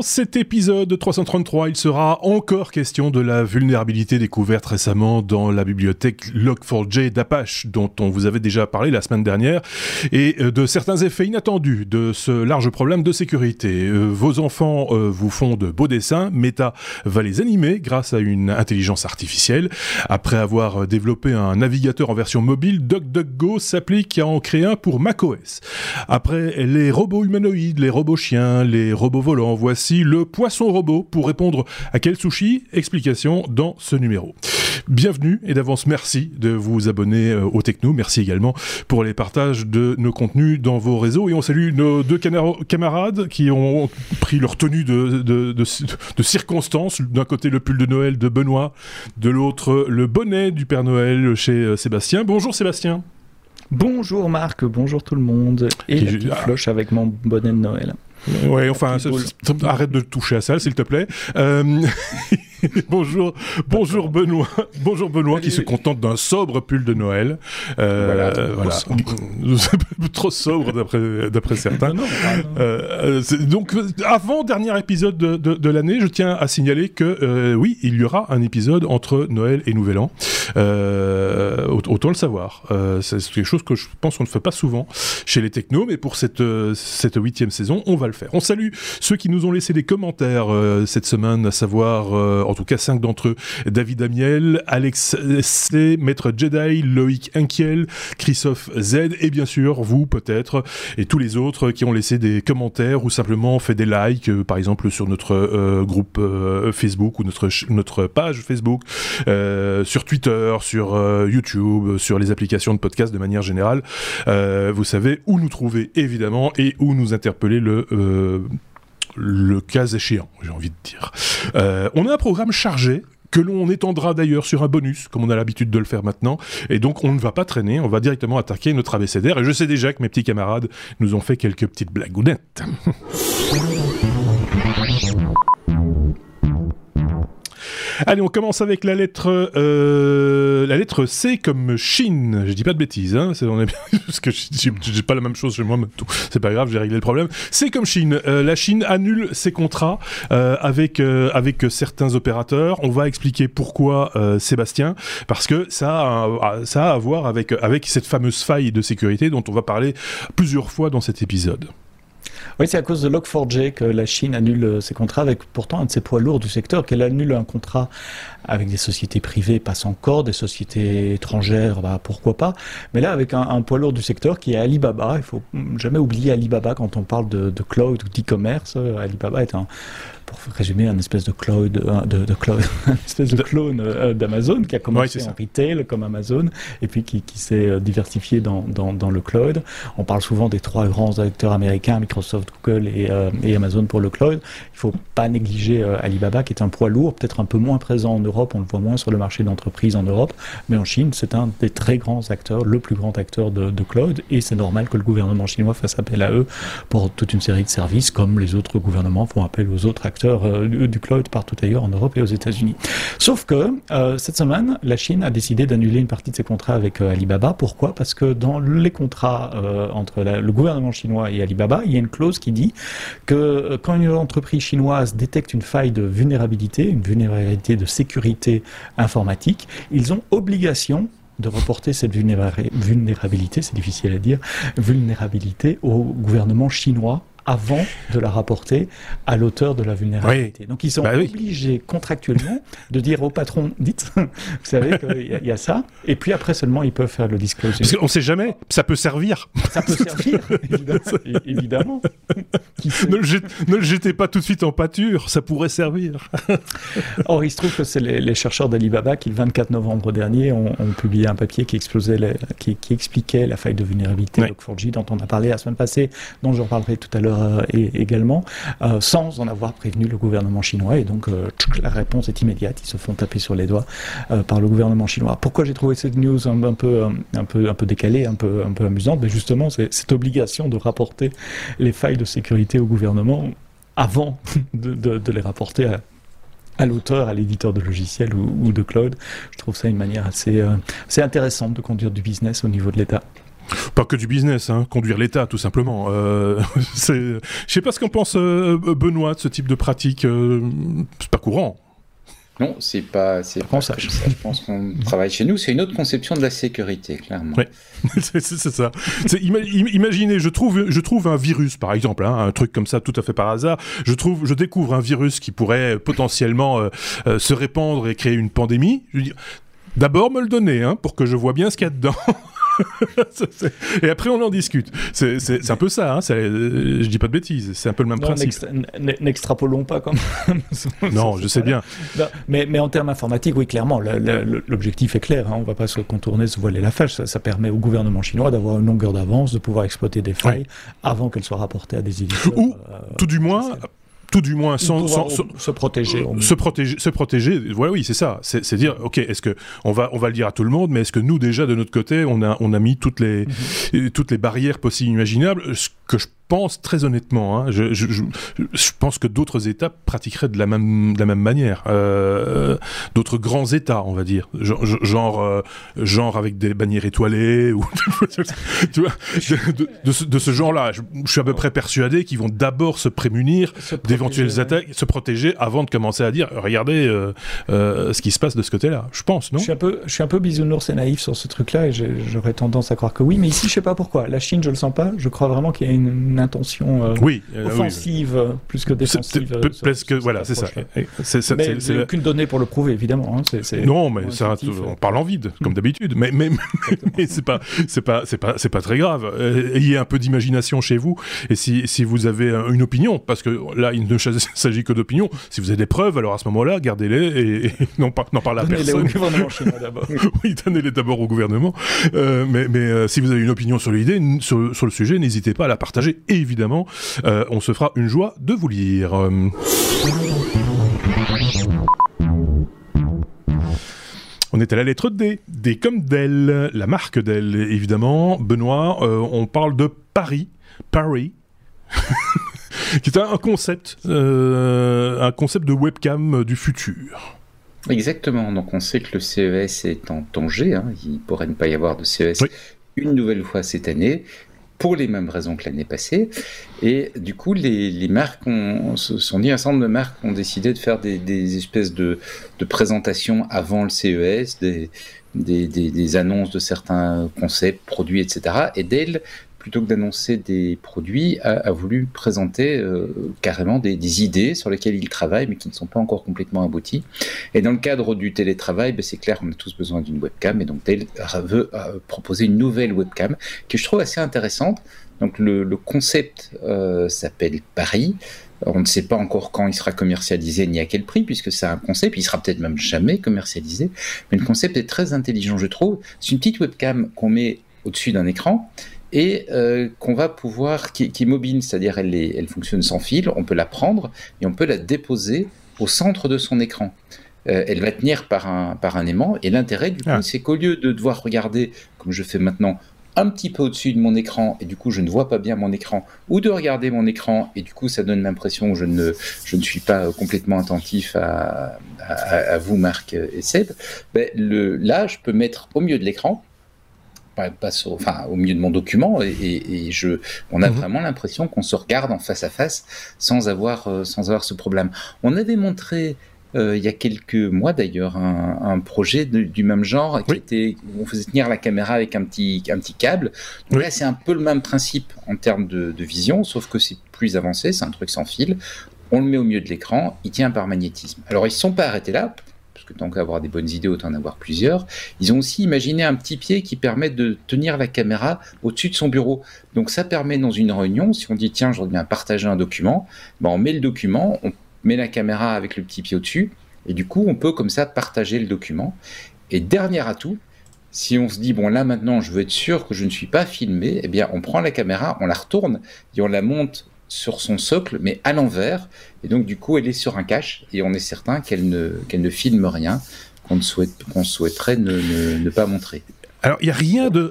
Dans cet épisode 333, il sera encore question de la vulnérabilité découverte récemment dans la bibliothèque Log4j d'Apache, dont on vous avait déjà parlé la semaine dernière, et euh, de certains effets inattendus de ce large problème de sécurité. Euh, vos enfants euh, vous font de beaux dessins, Meta va les animer grâce à une intelligence artificielle. Après avoir développé un navigateur en version mobile, DuckDuckGo s'applique à en créer un pour macOS. Après les robots humanoïdes, les robots chiens, les robots volants, voici le poisson robot pour répondre à quel sushi Explication dans ce numéro. Bienvenue et d'avance merci de vous abonner euh, au Techno. Merci également pour les partages de nos contenus dans vos réseaux. Et on salue nos deux camarades qui ont pris leur tenue de, de, de, de circonstance. D'un côté le pull de Noël de Benoît, de l'autre le bonnet du Père Noël chez euh, Sébastien. Bonjour Sébastien. Bonjour Marc, bonjour tout le monde. Et la floche avec mon bonnet de Noël. Ouais, enfin, arrête de toucher à ça, s'il te plaît. Euh, bonjour, bonjour Benoît, bonjour Benoît qui se contente d'un sobre pull de Noël. Euh, voilà, trop sobre d'après d'après certains. Euh, donc avant dernier épisode de, de, de l'année, je tiens à signaler que euh, oui, il y aura un épisode entre Noël et Nouvel An. Euh, autant le savoir. Euh, c'est quelque chose que je pense qu'on ne fait pas souvent chez les technos, mais pour cette cette huitième saison, on va le faire. On salue ceux qui nous ont laissé des commentaires cette semaine, à savoir en tout cas cinq d'entre eux, David Amiel, Alex C, Maître Jedi, Loïc Inkiel, Christophe Z, et bien sûr vous peut-être, et tous les autres qui ont laissé des commentaires ou simplement fait des likes, euh, par exemple sur notre euh, groupe euh, Facebook ou notre, notre page Facebook, sur Twitter, sur YouTube, sur les applications de podcast de manière générale. vous savez où nous trouver évidemment et où nous interpeller le le cas échéant, j'ai envie de dire. Euh, on a un programme chargé que l'on étendra d'ailleurs sur un bonus, comme on a l'habitude de le faire maintenant. Et donc, on ne va pas traîner, on va directement attaquer notre abécédaire. Et je sais déjà que mes petits camarades nous ont fait quelques petites blagounettes. Allez, on commence avec la lettre, euh, la lettre C comme Chine. Je dis pas de bêtises, hein, on est bien, parce que j'ai pas la même chose chez moi, c'est pas grave, j'ai réglé le problème. C comme Chine. Euh, la Chine annule ses contrats euh, avec avec certains opérateurs. On va expliquer pourquoi, Sébastien, parce que ça a, ça a à voir avec avec cette fameuse faille de sécurité dont on va parler plusieurs fois dans cet épisode. Oui, c'est à cause de Log4j que la Chine annule euh, ses contrats avec pourtant un de ses poids lourds du secteur, qu'elle annule un contrat avec des sociétés privées, passe encore, des sociétés étrangères, bah, pourquoi pas. Mais là, avec un, poids lourd du secteur qui est Alibaba, il faut jamais oublier Alibaba quand on parle de, de cloud ou d'e-commerce. Alibaba est un, pour résumer, un espèce de cloud, de, de cloud, un espèce de clone euh, d'Amazon qui a commencé en retail comme Amazon et puis qui, qui s'est euh, diversifié dans, dans, dans, le cloud. On parle souvent des trois grands acteurs américains, Microsoft, Google et, euh, et Amazon pour le cloud. Il faut pas négliger Alibaba qui est un poids lourd, peut-être un peu moins présent en Europe, on le voit moins sur le marché d'entreprise en Europe, mais en Chine, c'est un des très grands acteurs, le plus grand acteur de, cloud et c'est normal que le gouvernement chinois fasse appel à eux pour toute une série de services comme les autres gouvernements font appel aux autres acteurs euh, du cloud partout ailleurs en Europe et aux États-Unis. Sauf que euh, cette semaine, la Chine a décidé d'annuler une partie de ses contrats avec euh, Alibaba. Pourquoi? Parce que dans les contrats entre le gouvernement chinois et Alibaba, il y a une clause qui dit que quand une entreprise chinoise détecte une faille de vulnérabilité, une vulnérabilité de sécurité informatique, ils ont obligation de reporter cette vulnérabilité, c'est difficile à dire, vulnérabilité au gouvernement chinois avant de la rapporter à l'auteur de la vulnérabilité. Donc ils sont bah obligés contractuellement de dire au patron, dites, vous savez qu'il y, a ça, et puis après seulement ils peuvent faire le disclosure. Parce qu'on ne sait jamais, ça peut servir. Ça peut servir, évidemment. ne, le jetez, pas tout de suite en pâture, ça pourrait servir. Or, il se trouve que c'est les, chercheurs d'Alibaba qui, le 24 novembre dernier, ont, publié un papier qui, explosait qui, expliquait la faille de vulnérabilité de Log4j dont on a parlé la semaine passée, dont je reparlerai tout à l'heure euh, également, euh, sans en avoir prévenu le gouvernement chinois. Et donc, euh, la réponse est immédiate. Ils se font taper sur les doigts par le gouvernement chinois. Pourquoi j'ai trouvé cette news un, peu, décalée, un peu, amusante? Mais justement, c'est cette obligation de rapporter les failles de sécurité au gouvernement avant de, les rapporter à, l'auteur, à l'éditeur de logiciels ou, de cloud. Je trouve ça une manière assez intéressante de conduire du business au niveau de l'État. Pas que du business, hein, conduire l'État, tout simplement. Euh, je sais pas ce qu'en pense euh, Benoît de ce type de pratique. Euh, c'est pas courant. Non, c'est pas, c'est pas ça. Je pense qu'on travaille chez nous. C'est une autre conception de la sécurité, clairement. Oui, c'est ça. imaginez, je trouve, je trouve un virus, par exemple, hein, un truc comme ça, tout à fait par hasard. Je trouve, je découvre un virus qui pourrait potentiellement euh, se répandre et créer une pandémie. Je dis, d'abord me le donner, hein, pour que je vois bien ce qu'il y a dedans. et après, on en discute. C'est un peu ça, hein, je dis pas de bêtises, c'est un peu le même principe. N'extrapolons pas comme Non, je sais bien. mais, mais en termes informatiques, oui, clairement, l'objectif est clair. Hein, on va pas se contourner, se voiler la fâche. Ça, permet au gouvernement chinois d'avoir une longueur d'avance, de pouvoir exploiter des failles avant qu'elles soient rapportées à des éditeurs. Ou, euh, tout du moins, tout du moins sans, se protéger se protéger se protéger voilà oui c'est ça c'est dire ok est-ce que on va on va le dire à tout le monde mais est-ce que nous déjà de notre côté on a on a mis toutes les mhm. toutes les barrières possibles imaginables ce que je pense très honnêtement, hein, je, je, je, je, pense que d'autres États pratiqueraient de la même, de la même manière. Euh, d'autres grands États, on va dire. Genre, euh, genre avec des bannières étoilées, ou tu vois, de, de, ce, de ce genre-là. Je, suis à peu près persuadé qu'ils vont d'abord se prémunir d'éventuelles attaques, se protéger avant de commencer à dire regardez euh, euh, ce qui se passe de ce côté-là. Je pense, non? Je suis, un peu, je suis un peu bisounours et naïf sur ce truc-là, et j'aurais tendance à croire que oui, mais ici, je sais pas pourquoi. La Chine, je le sens pas. Je crois vraiment qu'il y a une intention euh, oui, euh, offensive euh, plus que défensive. Parce que voilà, c'est ça. Mais il n'y a aucune donnée pour le prouver, évidemment. Hein. non, mais ça, on parle en vide, comme d'habitude. Mais, mais, mais c'est pas, c'est pas, c'est pas, c'est pas très grave. Ayez un peu d'imagination chez vous. Et si, si vous avez une opinion, parce que là, il ne s'agit que d'opinion. Si vous avez des preuves, alors à ce moment-là, gardez-les et, n'en parlez à personne. Donnez-les au gouvernement chinois d'abord. oui, donnez-les d'abord au gouvernement. mais, mais si vous avez une opinion sur l'idée, sur, sur le sujet, n'hésitez pas à la partager, évidemment euh, on se fera une joie de vous lire. On est à la lettre D, D comme Dell, la marque Dell, évidemment. Benoît, euh, on parle de Paris, Paris, qui est un concept, euh, un concept de webcam du futur. Exactement, donc on sait que le CES est en danger, hein. il pourrait ne pas y avoir de CES une nouvelle fois cette année, pour les mêmes raisons que l'année passée. Et du coup, les, marques ont, se sont dit, un certain nombre de marques ont décidé de faire des, espèces de, de, présentations avant le CES, des, des, des, annonces de certains concepts, produits, etc. Et Dell plutôt que d'annoncer des produits, a, voulu présenter euh, carrément des, idées sur lesquelles il travaille, mais qui ne sont pas encore complètement abouties. Et dans le cadre du télétravail, ben, c'est clair qu'on a tous besoin d'une webcam, et donc Dell veut proposer une nouvelle webcam que je trouve assez intéressante. Donc le, concept euh, s'appelle Paris. On ne sait pas encore quand il sera commercialisé ni à quel prix, puisque c'est un concept, il sera peut-être même jamais commercialisé. Mais le concept est très intelligent, je trouve. C'est une petite webcam qu'on met au-dessus d'un écran et euh, qu'on va pouvoir, qui, qui est mobile, c'est-à-dire elle, elle fonctionne sans fil, on peut la prendre et on peut la déposer au centre de son écran. Euh, elle va tenir par un, par un aimant et l'intérêt du coup ah. c'est qu'au lieu de devoir regarder, comme je fais maintenant, un petit peu au-dessus de mon écran et du coup je ne vois pas bien mon écran ou de regarder mon écran et du coup ça donne l'impression que je ne, je ne suis pas complètement attentif à, à, vous Marc et Seb, ben le, là je peux mettre au milieu de l'écran passe au, enfin, au milieu de mon document et, je, on a mhm. vraiment l'impression qu'on se regarde en face à face sans avoir, euh, sans avoir ce problème. On avait montré euh, il y a quelques mois d'ailleurs un, projet du même genre qui était où on faisait tenir la caméra avec un petit, un petit câble. Donc là c'est un peu le même principe en termes de, de vision, sauf que c'est plus avancé, c'est un truc sans fil. On le met au milieu de l'écran, il tient par magnétisme. Alors ils ne sont pas arrêtés là, tant qu'avoir des bonnes idées, autant en avoir plusieurs. Ils ont aussi imaginé un petit pied qui permet de tenir la caméra au-dessus de son bureau. Donc ça permet dans une réunion, si on dit tiens, je viens partager un document, ben on met le document, on met la caméra avec le petit pied au-dessus, et du coup on peut comme ça partager le document. Et dernier atout, si on se dit bon là maintenant je veux être sûr que je ne suis pas filmé, eh bien on prend la caméra, on la retourne et on la monte sur son socle, mais à l'envers. Et donc, du coup, elle est sur un cache et on est certain qu'elle ne, qu'elle ne filme rien qu'on souhaite, qu'on souhaiterait ne, ne, pas montrer. Alors, il n'y a rien de.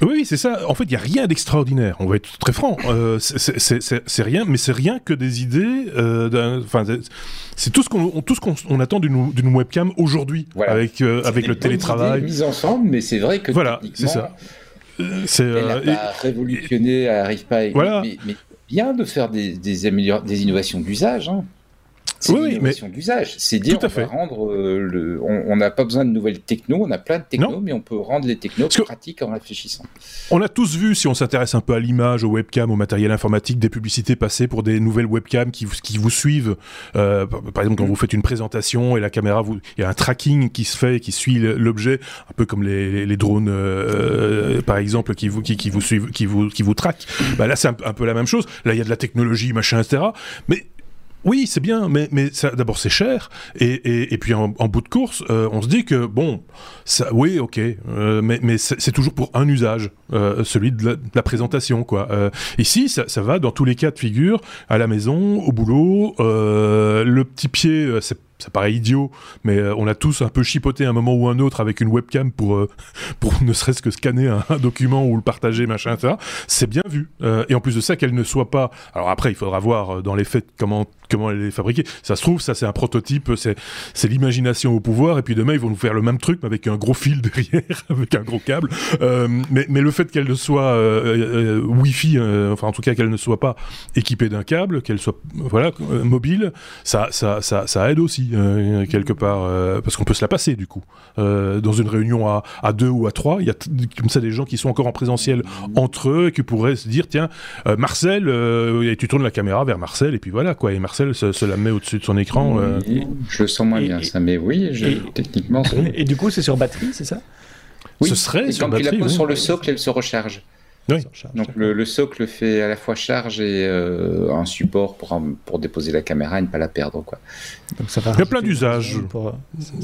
Oui, c'est ça. En fait, il n'y a rien d'extraordinaire. On va être très franc. Euh, c'est rien, mais c'est rien que des idées. Euh, enfin, c'est tout ce qu'on tout ce qu'on attend d'une webcam aujourd'hui, avec avec le télétravail. Mise ensemble, mais c'est vrai que voilà, c'est ça. Elle n'a pas révolutionné, elle n'arrive pas. Voilà. Mais, mais, bien de faire des, des, des innovations d'usage. Hein. C'est oui, l'innovation d'usage. C'est dire Tout à fait. rendre euh, le, on n'a pas besoin de nouvelles techno, on a plein de techno, mais on peut rendre les technos pratiques en réfléchissant. On a tous vu, si on s'intéresse un peu à l'image, au webcam, au matériel informatique, des publicités passées pour des nouvelles webcams qui, qui vous suivent. Euh, par exemple, quand mm. vous faites une présentation et la caméra, vous, il y a un tracking qui se fait et qui suit l'objet, un peu comme les, les drones, euh, par exemple, qui vous, qui, qui, vous suivent, qui vous, qui vous traquent. Bah là, c'est un, un peu la même chose. Là, il y a de la technologie, machin, etc. Mais oui, c'est bien, mais, mais d'abord c'est cher, et, et, puis en, bout de course, euh, on se dit que, bon, ça, oui, ok, euh, mais, mais c'est toujours pour un usage, euh, celui de la, présentation, quoi. ici, ça, ça, va dans tous les cas de figure, à la maison, au boulot, le petit pied, c'est ça paraît idiot, mais euh, on a tous un peu chipoté un moment ou un autre avec une webcam pour, euh, pour ne serait-ce que scanner un, document ou le partager, machin, etc. C'est bien vu. Euh, et en plus de ça, qu'elle ne soit pas. Alors après, il faudra voir dans les faits comment, comment elle est fabriquée. Ça se trouve, ça c'est un prototype, c'est l'imagination au pouvoir, et puis demain ils vont nous faire le même truc, mais avec un gros fil derrière, avec un gros câble. mais, mais le fait qu'elle ne soit Wi-Fi, enfin en tout cas qu'elle ne soit pas équipée d'un câble, qu'elle soit voilà, mobile, ça, ça, ça, ça aide aussi. Euh, quelque part, euh, parce qu'on peut se la passer du coup. Euh, dans une réunion à, à, deux ou à trois, il y a comme ça des gens qui sont encore en présentiel entre eux et qui pourraient se dire tiens, Marcel, et tu tournes la caméra vers Marcel et puis voilà quoi. Et Marcel se, la met au-dessus de son écran. Je le sens moins bien ça, mais oui, techniquement. Et, du coup, c'est sur batterie, c'est ça? Oui. Ce serait et sur quand tu la poses sur le socle, elle se recharge. Donc le, socle fait à la fois charge et euh, un support pour, pour déposer la caméra et ne pas la perdre. Quoi. Donc ça Il y a plein d'usages. Pour,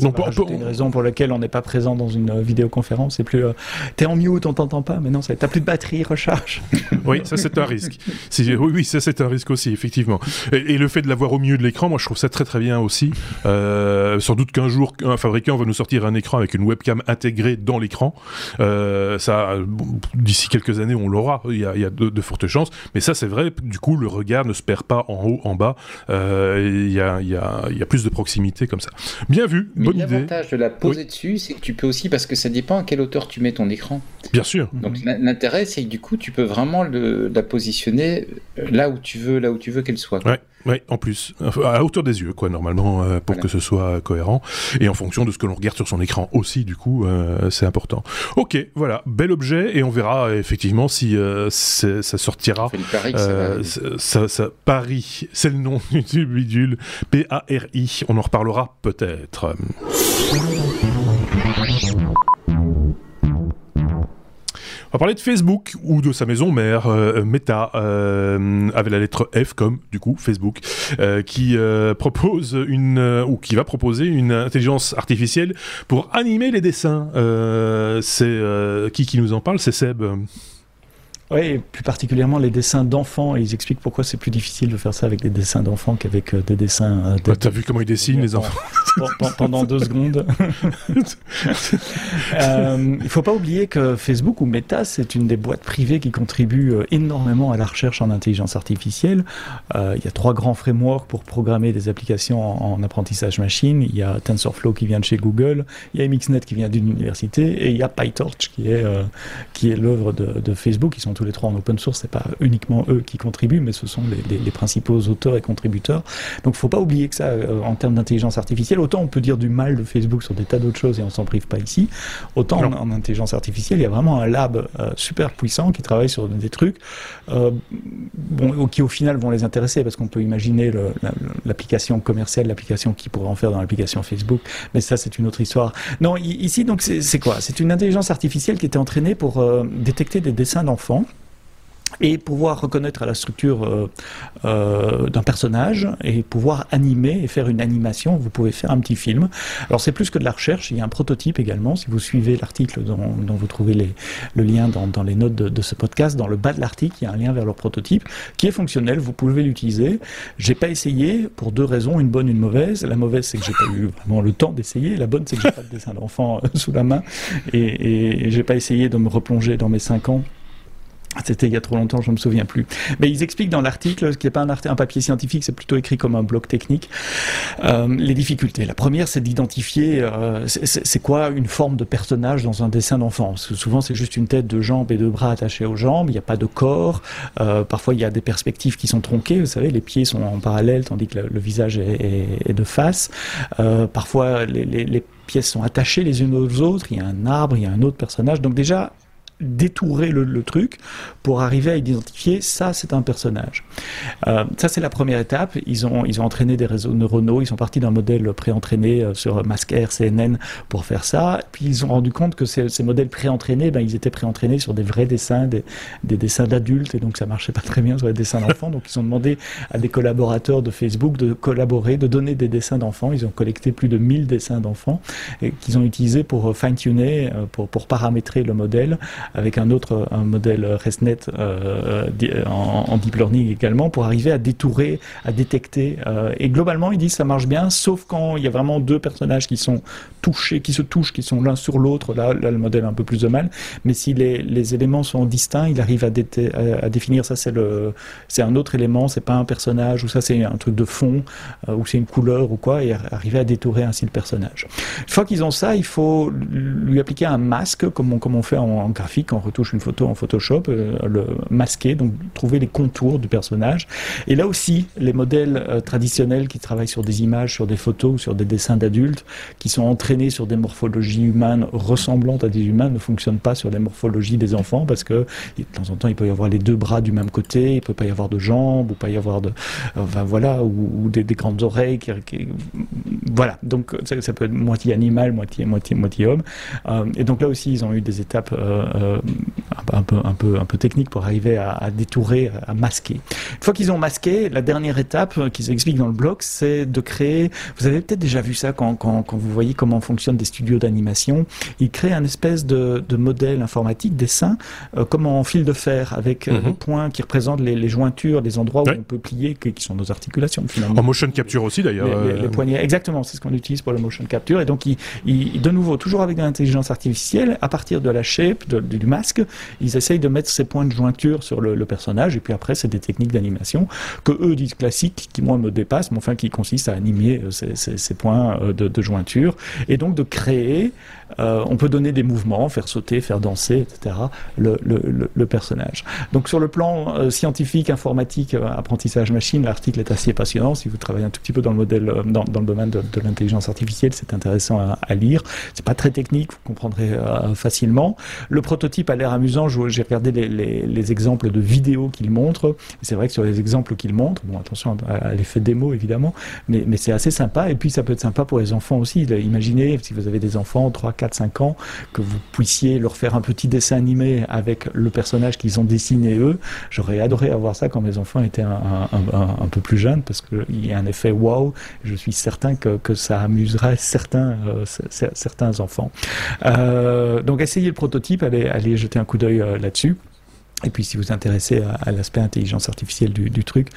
Donc, une raison pour laquelle on n'est pas présent dans une vidéoconférence. C'est plus, euh, t'es en mute, on t'entend pas, mais non, t'as plus de batterie, recharge. oui, ça c'est un risque. Oui, oui, ça c'est un risque aussi, effectivement. Et, le fait de l'avoir au milieu de l'écran, moi je trouve ça très très bien aussi. Euh, sans doute qu'un jour, un fabricant va nous sortir un écran avec une webcam intégrée dans l'écran. ça, d'ici quelques années on l'aura. Il y a, de, fortes chances. Mais ça, c'est vrai. Du coup, le regard ne se perd pas en haut, en bas. Euh, il, y a, plus de proximité comme ça. Bien vu. bonne idée. L'avantage de la poser dessus, c'est que tu peux aussi, parce que ça dépend à quelle hauteur tu mets ton écran. Bien sûr. Donc l'intérêt, c'est que du coup, tu peux vraiment la positionner là où tu veux, là où tu veux qu'elle soit. Oui, en plus, à hauteur des yeux, quoi, normalement, euh, pour que ce soit cohérent, et en fonction de ce que l'on regarde sur son écran aussi, du coup, euh, c'est important. Ok, voilà, bel objet, et on verra effectivement si euh, ça sortira. Paris, ça, ça, Paris, c'est le nom du bidule, P-A-R-I, on en reparlera peut-être. On va parler de Facebook ou de sa maison mère, euh, Meta, euh, avec la lettre F comme du coup Facebook, euh, qui propose une ou qui va proposer une intelligence artificielle pour animer les dessins. c'est qui qui nous en parle C'est Seb. Oui, plus particulièrement les dessins d'enfants. ils expliquent pourquoi c'est plus difficile de faire ça avec des dessins d'enfants qu'avec euh, des dessins. Euh, bah, T'as vu comment ils dessinent les enfants Pendant deux secondes. euh, il faut pas oublier que Facebook ou Meta, c'est une des boîtes privées qui contribue énormément à la recherche en intelligence artificielle. Euh, il y a trois grands frameworks pour programmer des applications en, apprentissage machine. Il y a TensorFlow qui vient de chez Google, il y a MXNet qui vient d'une université, et il y a PyTorch qui est qui est l'œuvre de, de Facebook. Ils sont tous les trois en open source, c'est pas uniquement eux qui contribuent, mais ce sont les, principaux auteurs et contributeurs. Donc, faut pas oublier que ça, euh, en termes d'intelligence artificielle, autant on peut dire du mal de Facebook sur des tas d'autres choses et on s'en prive pas ici, autant en, intelligence artificielle, il y a vraiment un lab euh, super puissant qui travaille sur des trucs euh, bon, qui au final vont les intéresser parce qu'on peut imaginer l'application commerciale, l'application qui pourrait en faire dans l'application Facebook, mais ça c'est une autre histoire. Non, ici donc c'est quoi? C'est une intelligence artificielle qui était entraînée pour détecter des dessins d'enfants et pouvoir reconnaître la structure euh, euh, d'un personnage et pouvoir animer et faire une animation. Vous pouvez faire un petit film. Alors c'est plus que de la recherche, il y a un prototype également. Si vous suivez l'article dont, vous trouvez les, le lien dans, les notes de, ce podcast, dans le bas de l'article, il y a un lien vers leur prototype qui est fonctionnel. Vous pouvez l'utiliser. J'ai pas essayé pour deux raisons, une bonne, une mauvaise. La mauvaise c'est que j'ai pas eu vraiment le temps d'essayer. La bonne c'est que j'ai pas de dessin d'enfant euh, sous la main et, et j'ai pas essayé de me replonger dans mes cinq ans c'était il y a trop longtemps, je ne me souviens plus. Mais ils expliquent dans l'article, ce qui n'est pas un, un, papier scientifique, c'est plutôt écrit comme un bloc technique, euh, les difficultés. La première, c'est d'identifier euh, c'est quoi une forme de personnage dans un dessin d'enfant? Souvent, c'est juste une tête, deux jambes et deux bras attachés aux jambes. Il n'y a pas de corps. Euh, parfois, il y a des perspectives qui sont tronquées. Vous savez, les pieds sont en parallèle tandis que le, visage est, de face. Parfois, les, les pièces sont attachées les unes aux autres. Il y a un arbre, il y a un autre personnage. Donc déjà, détourer le, truc pour arriver à identifier ça c'est un personnage. Euh, ça c'est la première étape. Ils ont ils ont entraîné des réseaux neuronaux. Ils sont partis d'un modèle pré-entraîné euh, sur MaskR, CNN pour faire ça. Puis ils ont rendu compte que ces, modèles pré-entraînés, ben ils étaient pré-entraînés sur des vrais dessins, des, des dessins d'adultes et donc ça marchait pas très bien sur les dessins d'enfants. donc ils ont demandé à des collaborateurs de Facebook de collaborer, de donner des dessins d'enfants. Ils ont collecté plus de 1000 dessins d'enfants qu'ils ont utilisés pour euh, fine-tuner, pour pour paramétrer le modèle avec un autre un modèle ResNet euh, en, deep learning également pour arriver à détourer, à détecter. Euh, et globalement, ils disent ça marche bien, sauf quand il y a vraiment deux personnages qui sont touchés, qui se touchent, qui sont l'un sur l'autre. Là, là, le modèle a un peu plus de mal. Mais si les, les éléments sont distincts, il arrive à, à, définir ça, c'est le, c'est un autre élément, c'est pas un personnage ou ça, c'est un truc de fond euh, ou c'est une couleur ou quoi, et arriver à détourer ainsi le personnage. Une fois qu'ils ont ça, il faut lui appliquer un masque comme on, comme on fait en, en graphique on retouche une photo en Photoshop, euh, le masquer, donc trouver les contours du personnage. Et là aussi, les modèles euh, traditionnels qui travaillent sur des images, sur des photos sur des dessins d'adultes, qui sont entraînés sur des morphologies humaines ressemblantes à des humains, ne fonctionnent pas sur les morphologies des enfants parce que de temps en temps, il peut y avoir les deux bras du même côté, il peut pas y avoir de jambes, ou pas y avoir de, enfin voilà, ou, des, grandes oreilles. Voilà, donc ça, peut être moitié animal, moitié moitié moitié homme. Euh, et donc là aussi, ils ont eu des étapes un, peu, un, peu, un peu technique pour arriver à, détourer, à masquer. Une fois qu'ils ont masqué, la dernière étape qu'ils expliquent dans le blog, c'est de créer, vous avez peut-être déjà vu ça quand, quand, quand, vous voyez comment fonctionnent des studios d'animation, ils créent un espèce de, de modèle informatique, dessin, euh, comme en fil de fer, avec euh, mhm. des points qui représentent les, les jointures, les endroits où on peut plier, qui, sont nos articulations finalement. En motion capture aussi d'ailleurs. Les, poignets, exactement, c'est ce qu'on utilise pour le motion capture. Et donc, ils, de nouveau, toujours avec de l'intelligence artificielle, à partir de la shape, de, du masque, ils essayent de mettre ces points de jointure sur le, personnage, et puis après, c'est des techniques d'animation que eux disent classiques, qui moi me dépassent, mais enfin qui consistent à animer euh, ces, points euh, de, jointure, et donc de créer, euh, on peut donner des mouvements, faire sauter, faire danser, etc., le, personnage. Donc sur le plan scientifique, informatique, apprentissage machine, l'article est assez passionnant. Si vous travaillez un tout petit peu dans le modèle, dans, le domaine de, l'intelligence artificielle, c'est intéressant à, à lire. C'est pas très technique, vous comprendrez facilement. Le prototype a l'air amusant. J'ai regardé les, exemples de vidéos qu'il montre. C'est vrai que sur les exemples qu'il montre, bon, attention à, l'effet démo évidemment, mais, mais c'est assez sympa. Et puis ça peut être sympa pour les enfants aussi. Imaginez si vous avez des enfants 3, 4, 5 ans, que vous puissiez leur faire un petit dessin animé avec le personnage qu'ils ont dessiné eux. J'aurais adoré avoir ça quand mes enfants étaient un, peu plus jeunes parce qu'il y a un effet wow. Je suis certain que, ça amuserait certains, euh, enfants. Euh, donc essayez le prototype, allez, jeter un coup d'œil euh, là-dessus. Et puis, si vous intéressez à, l'aspect intelligence artificielle du, du, truc,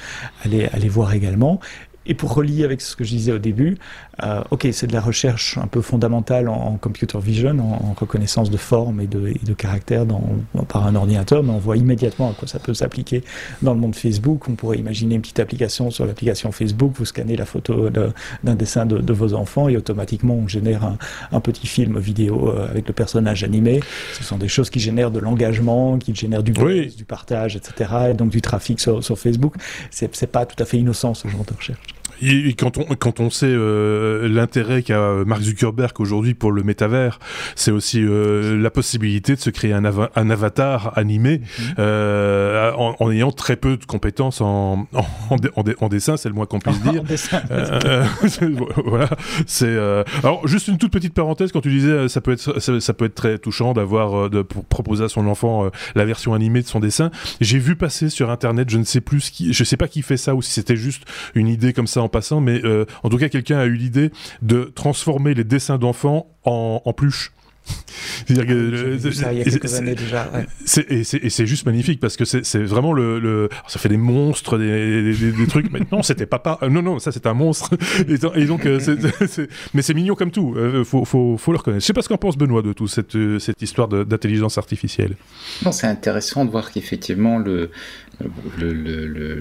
allez, allez voir également. Et pour relier avec ce que je disais au début, euh, ok, c'est de la recherche un peu fondamentale en, computer vision, en, reconnaissance de forme et de, et de caractère dans, par un ordinateur, mais on voit immédiatement à quoi ça peut s'appliquer dans le monde Facebook. On pourrait imaginer une petite application sur l'application Facebook, vous scannez la photo d'un dessin de, de, vos enfants et automatiquement on génère un, un petit film vidéo euh, avec le personnage animé. Ce sont des choses qui génèrent de l'engagement, qui génèrent du du partage, etc. Et donc du trafic sur, sur Facebook. C'est pas tout à fait innocent ce genre de recherche. Et, quand, on, quand on sait euh, l'intérêt qu'a Mark Zuckerberg aujourd'hui pour le métavers, c'est aussi euh, la possibilité de se créer un, un avatar animé mhm. euh, en, ayant très peu de compétences en, en, en, dessin, c'est le moins qu'on puisse dire. voilà, c'est. alors juste une toute petite parenthèse quand tu disais ça peut être ça, peut être très touchant d'avoir de pour proposer à son enfant la version animée de son dessin. J'ai vu passer sur internet, je ne sais plus qui, je sais pas qui fait ça ou si c'était juste une idée comme ça en passant, mais euh, en tout cas, quelqu'un a eu l'idée de transformer les dessins d'enfants en, en pluches. C'est-à-dire que ça il y a quelques années déjà. Et c'est juste magnifique parce que c'est vraiment le, le, ça fait des monstres, des, des, trucs. Mais non, c'était pas Non, non, ça c'est un monstre. Et, donc, euh, mais c'est mignon comme tout. Euh, faut, faut, faut, le reconnaître. Je sais pas ce qu'en pense Benoît de tout cette, cette histoire d'intelligence artificielle. Non, c'est intéressant de voir qu'effectivement le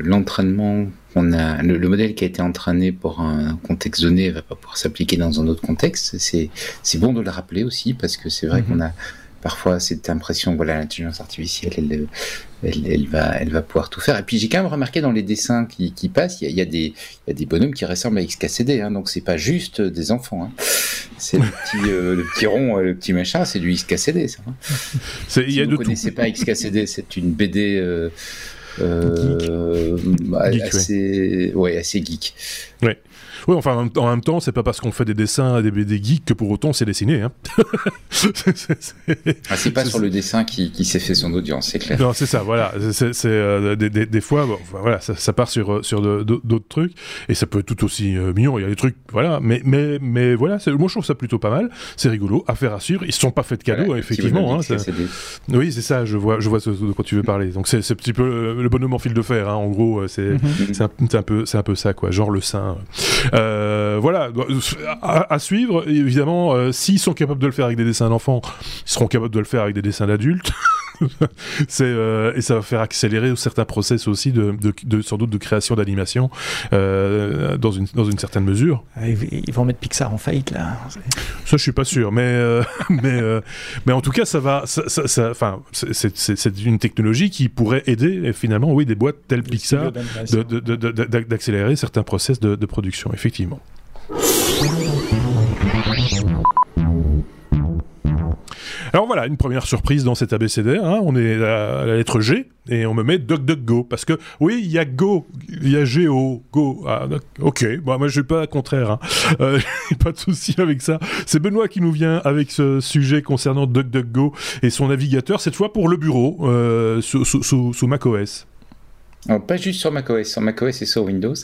l'entraînement qu'on a, le, modèle qui a été entraîné pour un contexte donné va pas pouvoir s'appliquer dans un autre contexte. C'est, c'est bon de le rappeler aussi parce que c'est vrai mhm. qu'on a parfois cette impression, voilà, l'intelligence artificielle, elle, elle, va, elle va pouvoir tout faire. Et puis j'ai quand même remarqué dans les dessins qui, qui passent, il y, a, des, il y a des bonhommes qui ressemblent à XKCD, hein, donc c'est pas juste des enfants. Hein. C'est le petit, euh, le petit rond, le petit machin, c'est du XKCD, ça. Hein. Si y a vous ne connaissez pas XKCD, c'est une BD. Euh, euh, assez, ouais. assez geek. Ouais. Oui, enfin, en même temps, c'est pas parce qu'on fait des dessins, des, des geeks que pour autant c'est dessiné. Hein. ah, c'est pas sur le dessin qui, qui s'est fait son audience, c'est clair. Non, c'est ça, voilà. C'est euh, des, des, des, fois, voilà, ça, ça, part sur, sur d'autres trucs et ça peut être tout aussi euh, mignon. Il y a des trucs, voilà, mais, mais, mais voilà, moi je trouve ça plutôt pas mal. C'est rigolo, affaire à suivre. Ils se sont pas fait de cadeaux, hein, effectivement. Hein, oui, c'est ça, je vois, je vois de quoi tu veux parler. Donc c'est un petit peu le bonhomme en fil de fer, hein, en gros, euh, c'est mm-hmm. un, un, peu, un peu ça, quoi, genre le sein. Euh, voilà, à, suivre. Évidemment, euh, s'ils sont capables de le faire avec des dessins d'enfants, ils seront capables de le faire avec des dessins d'adultes. c'est euh, et ça va faire accélérer certains process aussi de, de, sans doute de création d'animation dans une dans une certaine mesure. Ah, ils vont mettre Pixar en faillite là. Ça je suis pas sûr, mais mais mais en tout cas ça va, ça, enfin c'est une technologie qui pourrait aider finalement oui des boîtes telles Pixar d'accélérer certains process de, de production effectivement. Alors voilà, une première surprise dans cet ABCD. Hein. on est à la lettre G et on me met DuckDuckGo parce que oui, il y a Go, il y a Go, Go. Ah, ok, moi je suis pas contraire, hein. euh, pas de souci avec ça. C'est Benoît qui nous vient avec ce sujet concernant DuckDuckGo et son navigateur cette fois pour le bureau euh, sous, sous, sous macOS. pas juste sur macOS, sur macOS et sur Windows.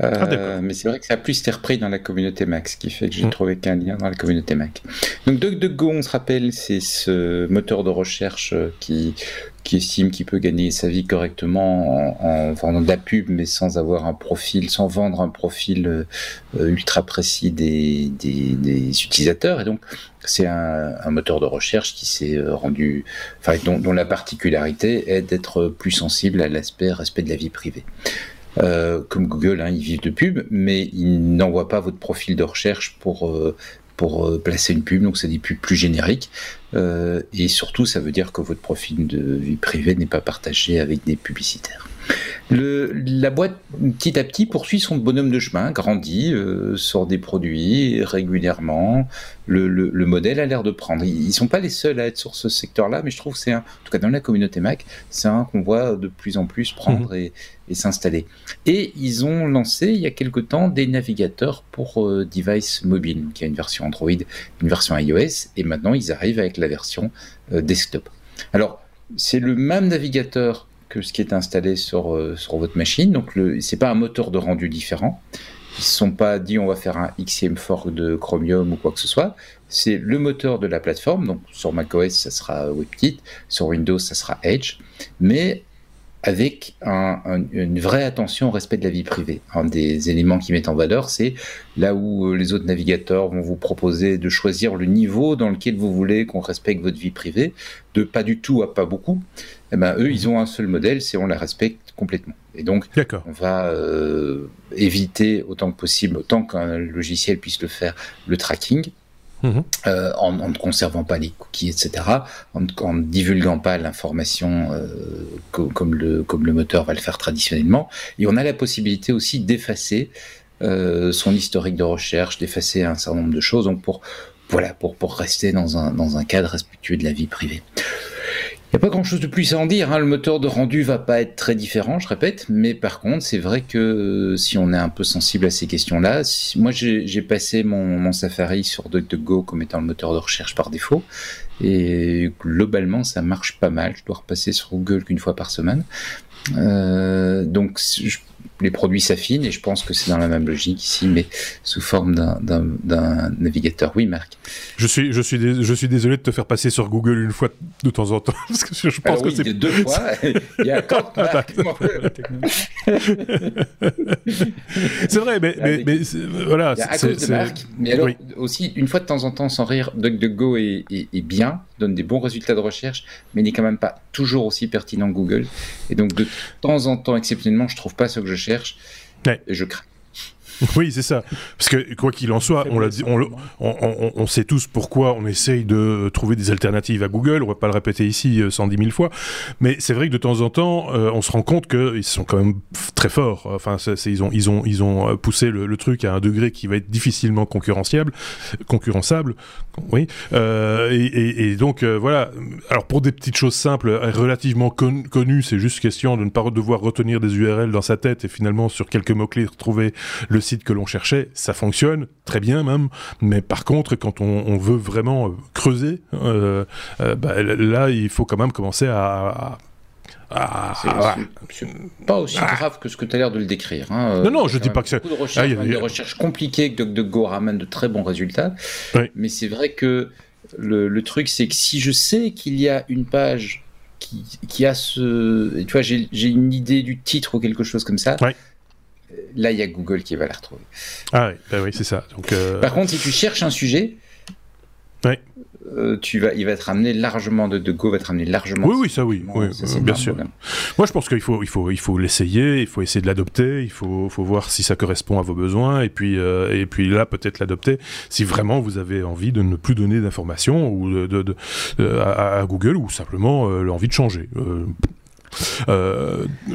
Ah, euh, mais c'est vrai que ça a plus été repris dans la communauté Mac, ce qui fait que j'ai mm. trouvé qu'un lien dans la communauté Mac. Donc DuckDuckGo, on se rappelle, c'est ce moteur de recherche euh, qui, qui estime qu'il peut gagner sa vie correctement en, vendant de la pub, mais sans avoir un profil, sans vendre un profil euh, ultra précis des, des, des, utilisateurs. Et donc, c'est un, un, moteur de recherche qui s'est rendu, enfin, dont, dont la particularité est d'être plus sensible à l'aspect respect de la vie privée. Euh, comme Google, hein, ils vivent de pub, mais ils n'envoient pas votre profil de recherche pour, euh, pour euh, placer une pub, donc c'est des pubs plus génériques. et surtout, ça veut dire que votre profil de vie privée n'est pas partagé avec des publicitaires. Le, la boîte, petit à petit, poursuit son bonhomme de chemin, grandit, sort des produits régulièrement. Le, le, le modèle a l'air de prendre. Ils ne sont pas les seuls à être sur ce secteur-là, mais je trouve que c'est un, en tout cas dans la communauté Mac, c'est un qu'on voit de plus en plus prendre mmh. et, et s'installer. Et ils ont lancé il y a quelque temps des navigateurs pour euh, device mobile, qui a une version Android, une version iOS, et maintenant ils arrivent avec la version euh, desktop. Alors, c'est le même navigateur ce qui est installé sur, euh, sur votre machine, donc ce n'est pas un moteur de rendu différent. Ils ne sont pas dit on va faire un XM fork de Chromium ou quoi que ce soit. C'est le moteur de la plateforme, donc sur macOS ça sera WebKit, sur Windows ça sera Edge, mais avec une vraie attention au respect de la vie privée. Un des éléments qui mettent en valeur, c'est là où euh, les autres navigateurs vont vous proposer de choisir le niveau dans lequel vous voulez qu'on respecte votre vie privée, de pas du tout à pas beaucoup. Eh ben, eux, ils ont un seul modèle, c'est on la respecte complètement. Et donc, on va euh, éviter autant que possible, autant qu'un logiciel puisse le faire, le tracking. Mhm. Euh, en, ne conservant pas les cookies, etc., en, ne divulguant pas l'information euh, comme, le, comme le moteur va le faire traditionnellement. Et on a la possibilité aussi d'effacer son historique de recherche, d'effacer un certain nombre de choses. Donc pour voilà, pour, pour rester dans un, dans un cadre respectueux de la vie privée. N'y a pas grand chose de plus à en dire. Hein. Le moteur de rendu va pas être très différent, je répète. Mais par contre, c'est vrai que euh, si on est un peu sensible à ces questions-là, moi j'ai passé mon, mon, Safari sur DuckDuckGo comme étant le moteur de recherche par défaut. Et globalement, ça marche pas mal. Je dois repasser sur Google qu'une fois par semaine. Euh, donc, je, les produits s'affinent et je pense que c'est dans la même logique ici, mais sous forme d'un navigateur. Oui, Marc. Je suis, je, suis je suis désolé de te faire passer sur Google une fois de temps en temps, parce que je pense que c'est. deux fois, il y a C'est vrai, mais, mais, mais voilà. De Marc, mais alors aussi, une fois de temps en temps, sans rire, DuckDuckGo est, est, est bien, donne des bons résultats de recherche, mais n'est quand même pas toujours aussi pertinent que Google. Et donc, de temps en temps, exceptionnellement, je trouve pas ce que je cherche. Et je crains. Oui, c'est ça. Parce que quoi qu'il en soit, on, dit, on, on, on, sait tous pourquoi on essaye de trouver des alternatives à Google. On va pas le répéter ici 110 euh, 000 fois, mais c'est vrai que de temps en temps, euh, on se rend compte qu'ils sont quand même très forts. Enfin, ils ont, ils ont, ils ont euh, poussé le, truc à un degré qui va être difficilement concurrenciable, concurrençable. Oui. Euh, et, et, donc voilà. Alors pour des petites choses simples, relativement connues, c'est juste question de ne pas devoir retenir des URL dans sa tête et finalement sur quelques mots clés retrouver le site que l'on cherchait, ça fonctionne très bien même. Mais par contre, quand on, veut vraiment euh, creuser, euh, euh, bah, là, il faut quand même commencer à, c'est pas aussi ah. grave que ce que tu as l'air de le décrire. Hein. Non, non, je dis pas que c'est. Beaucoup de recherches, ah, des recherches compliquées que DuckDuckGo ramène de très bons résultats. Mais c'est vrai que le, truc, c'est que si je sais qu'il y a une page qui, qui a ce. Tu vois, j'ai une idée du titre ou quelque chose comme ça là, il y a Google qui va la retrouver. Ah oui, bah oui c'est ça. Donc, euh, Par contre, si tu cherches un sujet, euh, tu vas, il va être amené largement de, de Go va être amené largement. Oui, oui, ça, oui, oui bien sûr. Moi, je pense qu'il faut, il faut, il faut l'essayer, il faut essayer de l'adopter, il faut, faut voir si ça correspond à vos besoins, et puis, euh, et puis là, peut-être l'adopter si vraiment vous avez envie de ne plus donner d'informations ou de, de, à, Google ou simplement l'envie de changer.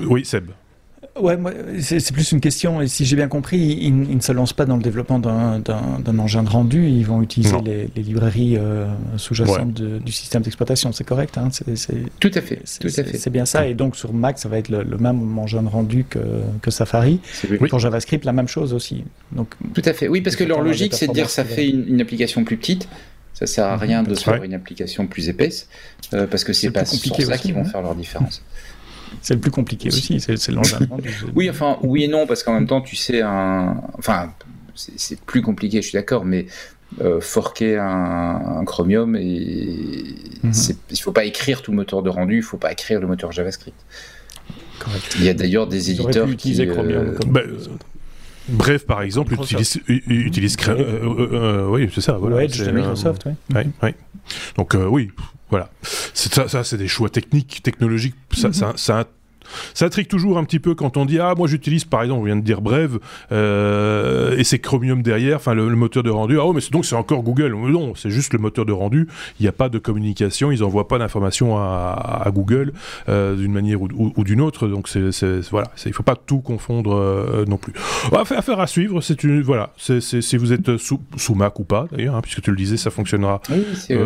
oui, Seb. Ouais, c'est plus une question. Et si j'ai bien compris, ils, ne se lancent pas dans le développement d'un engin de rendu. Ils vont utiliser les, librairies euh, sous-jacentes du système d'exploitation. C'est correct hein Tout à fait. C'est bien ça. Et donc sur Mac, ça va être le, même engin de rendu que, que Safari. Pour JavaScript, la même chose aussi. Donc, Tout à fait. Oui, parce que leur logique, c'est de dire ça fait une, application plus petite. Ça sert à rien de faire une application plus épaisse, euh, parce que c'est pas sur ça qu'ils vont faire leur différence. C'est le plus compliqué aussi, c'est l'engin. oui, enfin, oui et non, parce qu'en même temps, tu sais, un... enfin, c'est plus compliqué, je suis d'accord, mais euh, forquer un, Chromium, et mhm. il faut pas écrire tout le moteur de rendu, il faut pas écrire le moteur JavaScript. Correct. Il y a d'ailleurs des éditeurs qui utilisent Chromium euh, comme bah, Bref, par exemple, utilise, utilise euh, euh, euh, oui, c'est ça. Voilà, Edge de Microsoft, oui. Donc oui, voilà. Ça, ça c'est des choix techniques, technologiques. Ça, ça, ça, ça intrigue toujours un petit peu quand on dit ah moi j'utilise par exemple on vient de dire Brève euh, et c'est Chromium derrière, enfin le, moteur de rendu. Ah oh, mais donc c'est encore Google. Non, c'est juste le moteur de rendu. Il n'y a pas de communication, ils envoient pas d'informations à, Google euh, d'une manière ou, d'une autre. Donc c'est voilà, il faut pas tout confondre euh, non plus. Affaire à suivre. C'est une voilà, c'est si vous êtes sous, sous Mac ou pas d'ailleurs, hein, puisque tu le disais, ça fonctionnera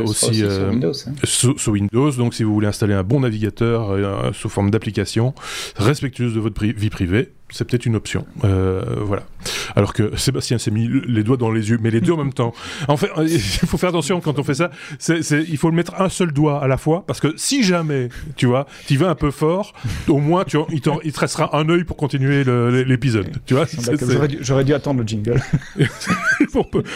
aussi, sur Windows. Hein. sous Windows. Donc si vous voulez installer un bon navigateur sous forme d'application respectueuse de votre vie privée, c'est peut-être une option. Euh, voilà. Alors que Sébastien s'est mis les doigts dans les yeux, mais les deux en même temps. En fait, il faut faire attention quand on fait ça. il faut le mettre un seul doigt à la fois, parce que si jamais, tu vois, tu vas un peu fort, au moins, tu il, te restera un œil pour continuer l'épisode. Tu vois. J'aurais dû, attendre le jingle.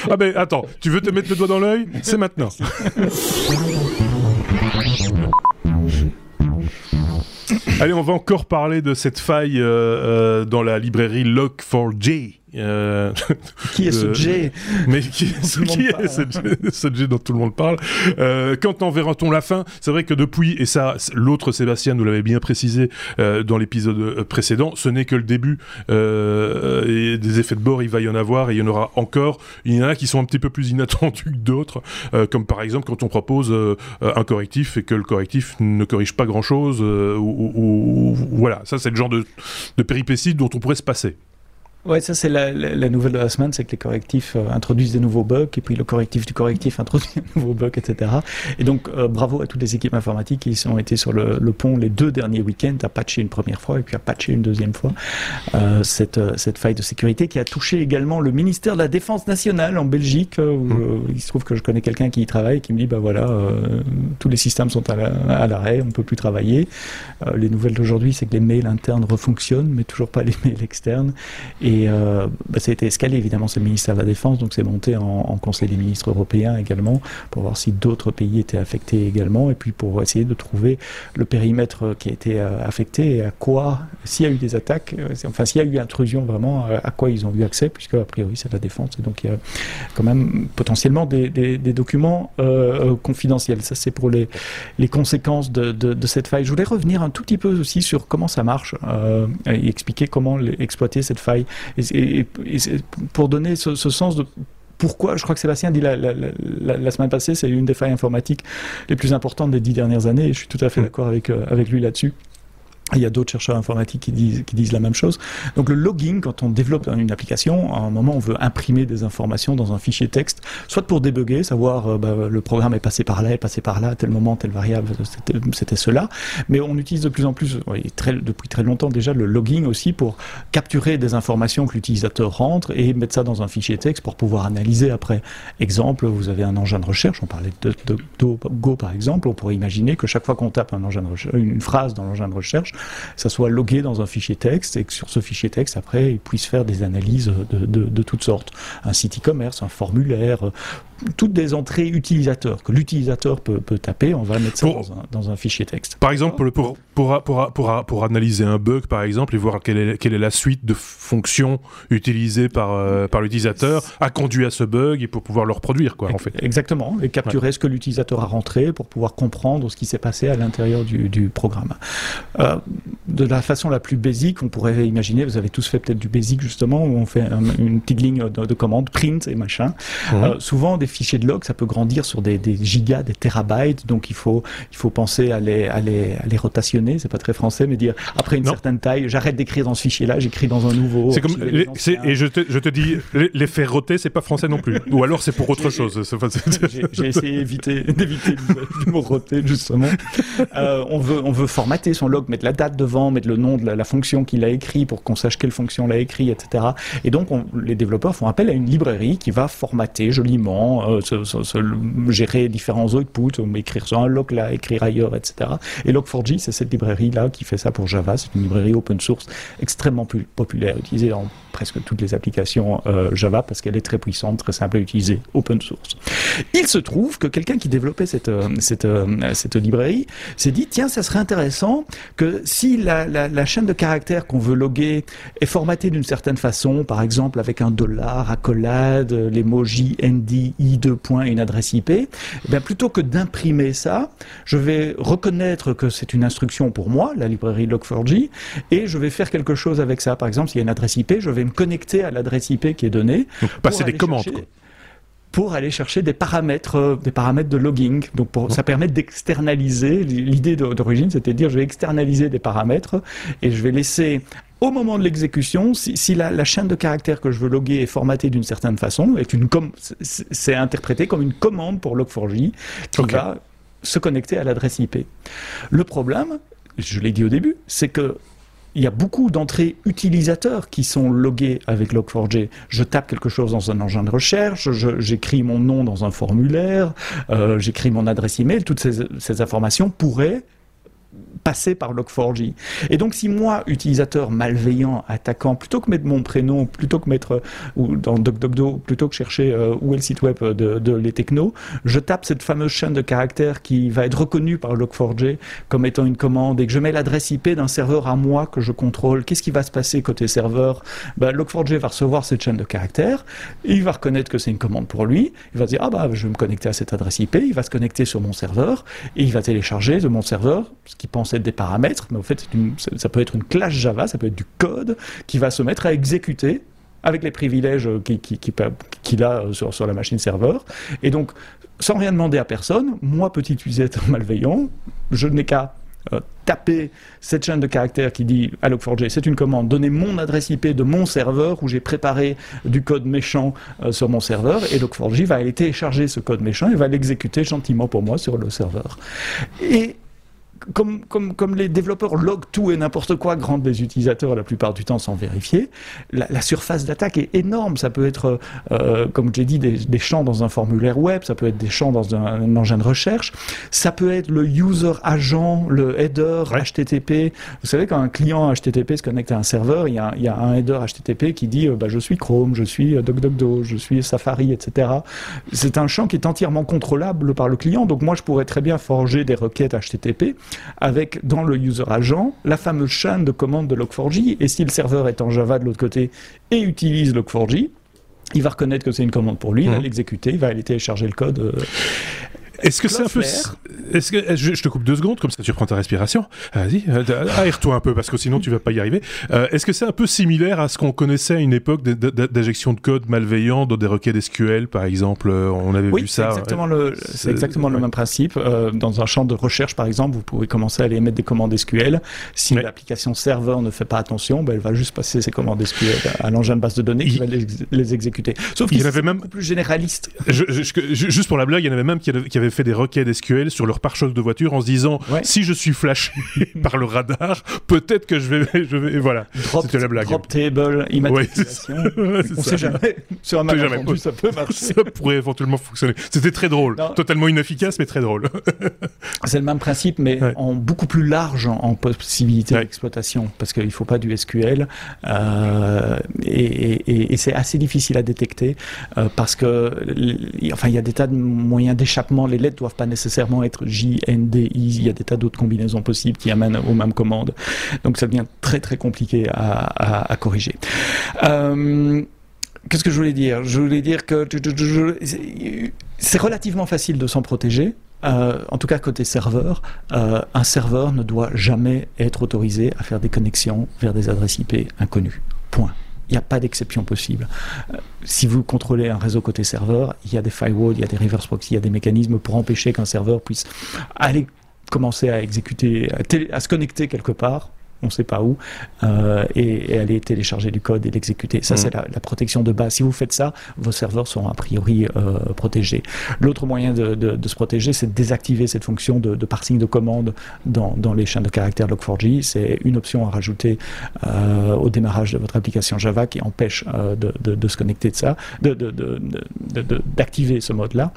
ah ben attends, tu veux te mettre le doigt dans l'œil? C'est maintenant. Allez, on va encore parler de cette faille euh, euh, dans la librairie Log4j. Euh, qui est ce J Mais qui, est, ce, J, dont tout le monde parle euh, Quand en verra-t-on la fin? C'est vrai que depuis, et ça, l'autre Sébastien nous l'avait bien précisé euh, dans l'épisode précédent, ce n'est que le début. et des effets de bord, il va y en avoir, et il y en aura encore. Il y en a qui sont un petit peu plus inattendus que d'autres, comme par exemple quand on propose un correctif et que le correctif ne corrige pas grand-chose, ou, voilà, ça c'est le genre de, de péripéties dont on pourrait se passer. Ouais, ça c'est la, nouvelle de la semaine, c'est que les correctifs euh, introduisent des nouveaux bugs, et puis le correctif du correctif introduit des nouveaux bugs, etc. Et donc euh, bravo à toutes les équipes informatiques qui ont été sur le, pont les deux derniers week-ends à patcher une première fois et puis à patcher une deuxième fois euh, cette, cette faille de sécurité qui a touché également le ministère de la Défense nationale en Belgique, où mmh. il se trouve que je connais quelqu'un qui y travaille et qui me dit bah voilà, tous les systèmes sont à l'arrêt, on peut plus travailler. les nouvelles d'aujourd'hui, c'est que les mails internes refonctionnent, mais toujours pas les mails externes. Et et euh, bah, ça a été escalé, évidemment, c'est le ministère de la Défense, donc c'est monté en, Conseil des ministres européens également, pour voir si d'autres pays étaient affectés également, et puis pour essayer de trouver le périmètre qui a été euh, affecté et à quoi, s'il y a eu des attaques, euh, enfin s'il y a eu intrusion vraiment, à quoi ils ont eu accès, puisque a priori c'est la Défense, et donc il y a quand même potentiellement des, documents confidentiels. Ça c'est pour les, les conséquences de, de, cette faille. Je voulais revenir un tout petit peu aussi sur comment ça marche et expliquer comment exploiter cette faille. Et, pour donner ce, sens de pourquoi, je crois que Sébastien dit la, la, semaine passée, c'est une des failles informatiques les plus importantes des dix dernières années, et je suis tout à fait mmh. d'accord avec, euh, avec lui là-dessus. Il y a d'autres chercheurs informatiques qui disent, qui disent la même chose. Donc le logging, quand on développe une application, à un moment on veut imprimer des informations dans un fichier texte, soit pour débugger, savoir euh, bah, le programme est passé par là, est passé par là, à tel moment, telle variable, c'était cela. Mais on utilise de plus en plus, très, depuis très longtemps déjà, le logging aussi pour capturer des informations que l'utilisateur rentre et mettre ça dans un fichier texte pour pouvoir analyser après. Exemple, vous avez un engin de recherche, on parlait de, de, Go par exemple, on pourrait imaginer que chaque fois qu'on tape un engin de recherche, une phrase dans l'engin de recherche, ça soit logué dans un fichier texte et que sur ce fichier texte, après, ils puissent faire des analyses de, de toutes sortes. Un site e-commerce, un formulaire, toutes des entrées utilisateurs que l'utilisateur peut, peut, taper, on va mettre ça dans, un, dans, un, fichier texte. Par exemple, pour, pour, pour, pour, pour, analyser un bug, par exemple, et voir quelle est, quelle est la suite de fonctions utilisées par, euh, par l'utilisateur, a conduit à ce bug et pour pouvoir le reproduire, quoi, en fait. Exactement, et capturer ce que l'utilisateur a rentré pour pouvoir comprendre ce qui s'est passé à l'intérieur du, du, programme. Euh, de la façon la plus basique, on pourrait imaginer, vous avez tous fait peut-être du basic justement, où on fait une petite ligne de, commande, print et machin. Mmh. Euh, souvent, des fichiers de log, ça peut grandir sur des, gigas, des terabytes, donc il faut, il faut penser à les, à les, à les rotationner, c'est pas très français, mais dire après une certaine taille, j'arrête d'écrire dans ce fichier-là, j'écris dans un nouveau. C'est comme, et je te, je te dis, les, faire roter, c'est pas français non plus. Ou alors c'est pour autre chose. J'ai essayé d'éviter le mot roter, justement. Euh, on, veut, on veut formater son log, mettre la date devant, mettre le nom de la, fonction qu'il a écrit pour qu'on sache quelle fonction l'a écrit, etc. Et donc, les développeurs font appel à une librairie qui va formater joliment euh, gérer différents outputs, écrire sur un log là, écrire ailleurs, etc. Et Log4j, c'est cette librairie-là qui fait ça pour Java. C'est une librairie open source extrêmement populaire, utilisée dans presque toutes les applications euh, Java parce qu'elle est très puissante, très simple à utiliser, open source. Il se trouve que quelqu'un qui développait cette, euh, cette, cette librairie s'est dit, tiens, ça serait intéressant que si la, la, chaîne de caractères qu'on veut loguer est formatée d'une certaine façon, par exemple avec un dollar, accolade, l'emoji ND, deux points une adresse IP, eh plutôt que d'imprimer ça, je vais reconnaître que c'est une instruction pour moi, la librairie Log4j, et je vais faire quelque chose avec ça. Par exemple, s'il y a une adresse IP, je vais me connecter à l'adresse IP qui est donnée. passer des commandes. pour aller chercher des paramètres, euh, des paramètres de logging. Donc pour, ça permet d'externaliser. L'idée d'origine, c'était de dire je vais externaliser des paramètres et je vais laisser au moment de l'exécution, si, la, chaîne de caractères que je veux loguer est formatée d'une certaine façon, c'est interprété comme une commande pour Log4j qui va se connecter à l'adresse IP. Le problème, je l'ai dit au début, c'est que il y a beaucoup d'entrées utilisateurs qui sont loguées avec Log4j. Je tape quelque chose dans un engin de recherche, j'écris mon nom dans un formulaire, euh, j'écris mon adresse email. Toutes ces informations pourraient passer par Log4j. Et donc, si moi, utilisateur malveillant, attaquant, plutôt que mettre mon prénom, plutôt que mettre, euh, ou dans DuckDuckDo, plutôt que chercher euh, où est le site web de, de, les technos, je tape cette fameuse chaîne de caractères qui va être reconnue par Log4j comme étant une commande et que je mets l'adresse IP d'un serveur à moi que je contrôle, qu'est-ce qui va se passer côté serveur? Ben, Log4j va recevoir cette chaîne de caractères, il va reconnaître que c'est une commande pour lui, il va dire, ah bah, je vais me connecter à cette adresse IP, il va se connecter sur mon serveur et il va télécharger de mon serveur ce qui pense des paramètres, mais en fait, ça peut être une classe Java, ça peut être du code qui va se mettre à exécuter avec les privilèges qu'il a sur, la machine serveur. Et donc, sans rien demander à personne, moi, petit utilisateur malveillant, je n'ai qu'à taper cette chaîne de caractères qui dit à Log4j, c'est une commande, donnez mon adresse IP de mon serveur où j'ai préparé du code méchant sur mon serveur, et Log4j va aller télécharger ce code méchant et va l'exécuter gentiment pour moi sur le serveur. Et comme, comme, comme, les développeurs log tout et n'importe quoi, grandent les utilisateurs la plupart du temps sans vérifier, la, surface d'attaque est énorme. Ça peut être, euh, comme je l'ai dit, des, champs dans un formulaire web, ça peut être des champs dans un, engin de recherche, ça peut être le user agent, le header HTTP. Vous savez, quand un client HTTP se connecte à un serveur, il y a, il y a un header HTTP qui dit euh, bah, je suis Chrome, je suis euh, DuckDuckGo, je suis Safari, etc. C'est un champ qui est entièrement contrôlable par le client. Donc moi, je pourrais très bien forger des requêtes HTTP avec dans le user agent la fameuse chaîne de commandes de Log4j. Et si le serveur est en Java de l'autre côté et utilise Log4j, il va reconnaître que c'est une commande pour lui, il va mmh. l'exécuter, il va aller télécharger le code. Euh, est-ce que c'est un peu. Est-ce que je, te coupe deux secondes comme ça tu reprends ta respiration. Vas-y, euh, aère-toi un peu parce que sinon tu vas pas y arriver. Euh, est-ce que c'est un peu similaire à ce qu'on connaissait à une époque d'injection de code malveillant dans des requêtes SQL par exemple euh, On avait vu ça. Exactement le, c'est exactement le même principe. dans un champ de recherche par exemple, vous pouvez commencer à aller mettre des commandes SQL. Si l'application serveur ne fait pas attention, ben, elle va juste passer ses commandes SQL à l'engin de base de données qui va les, exécuter. Sauf qu'il y avait même plus généraliste. juste pour la blague, il y en avait même qui avaient fait des requêtes SQL sur leur pare-choc de voiture en se disant si je suis flashé par le radar, peut-être que je vais, je vais voilà. C'était la blague. Drop table, immatriculation. on sait jamais. Sur un ça peut marcher. Ça pourrait éventuellement fonctionner. C'était très drôle, totalement inefficace, mais très drôle. C'est le même principe, mais en beaucoup plus large en, possibilité d'exploitation, parce qu'il ne faut pas du SQL, euh, et, et, c'est assez difficile à détecter, euh, parce que, enfin, il y a des tas de moyens d'échappement. Les lettres doivent pas nécessairement être J, N, D, I. Il y a des tas d'autres combinaisons possibles qui amènent aux mêmes commandes. Donc ça devient très très compliqué à, corriger. Euh, qu'est-ce que je voulais dire? Je voulais dire que c'est relativement facile de s'en protéger. Euh, en tout cas côté serveur, euh, un serveur ne doit jamais être autorisé à faire des connexions vers des adresses IP inconnues. Point. Il n'y a pas d'exception possible. Euh, si vous contrôlez un réseau côté serveur, il y a des firewalls, il y a des reverse proxy, il y a des mécanismes pour empêcher qu'un serveur puisse aller commencer à exécuter, à se connecter quelque part on ne sait pas où, euh, et, aller télécharger du code et l'exécuter. Ça, c'est mhm. la, protection de base. Si vous faites ça, vos serveurs seront a priori euh, protégés. L'autre moyen de, se protéger, c'est de désactiver cette fonction de, parsing de commande dans, les chaînes de caractères Log4j. C'est une option à rajouter euh, au démarrage de votre application Java qui empêche de, se connecter de ça, d'activer ce mode-là.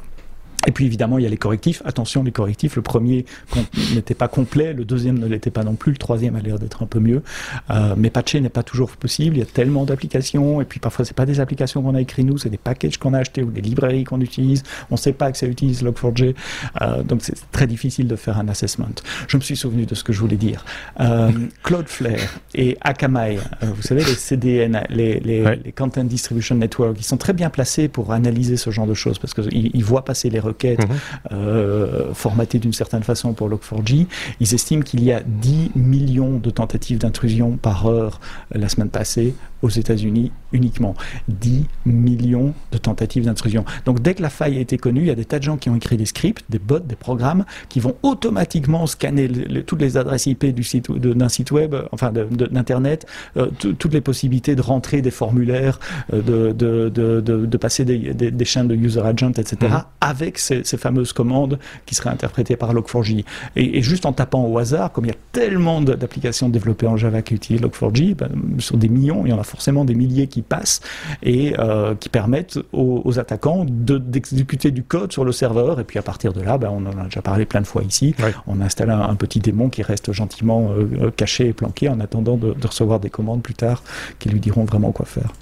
Et puis évidemment, il y a les correctifs. Attention, les correctifs, le premier n'était pas complet, le deuxième ne l'était pas non plus, le troisième a l'air d'être un peu mieux. Euh, mais patcher n'est pas toujours possible, il y a tellement d'applications, et puis parfois c'est pas des applications qu'on a écrites nous, c'est des packages qu'on a achetés ou des librairies qu'on utilise. On ne sait pas que ça utilise Log4j, euh, donc c'est très difficile de faire un assessment. Je me suis souvenu de ce que je voulais dire. Euh, Cloudflare et Akamai, euh, vous savez, les CDN, les, les, Content Distribution Network, ils sont très bien placés pour analyser ce genre de choses parce qu'ils ils voient passer les requêtes mhm. euh, formatées d'une certaine façon pour Log4j, ils estiment qu'il y a 10 millions de tentatives d'intrusion par heure la semaine passée aux États-Unis uniquement. 10 millions de tentatives d'intrusion. Donc dès que la faille a été connue, il y a des tas de gens qui ont écrit des scripts, des bots, des programmes qui vont automatiquement scanner toutes les adresses IP du site d'un site web, enfin d'internet, euh, toutes les possibilités de rentrer des formulaires, de, de, passer des, chaînes de user agent, etc. Mhm. avec ces, fameuses commandes qui seraient interprétées par Log4j. Et, juste en tapant au hasard, comme il y a tellement d'applications développées en Java qui utilisent Log4j, ben, sur des millions, il y en a forcément des milliers qui passent et euh, qui permettent aux, attaquants d'exécuter du code sur le serveur. Et puis à partir de là, ben, on en a déjà parlé plein de fois ici, on installe un, un, petit démon qui reste gentiment euh, euh, caché et planqué en attendant de recevoir des commandes plus tard qui lui diront vraiment quoi faire.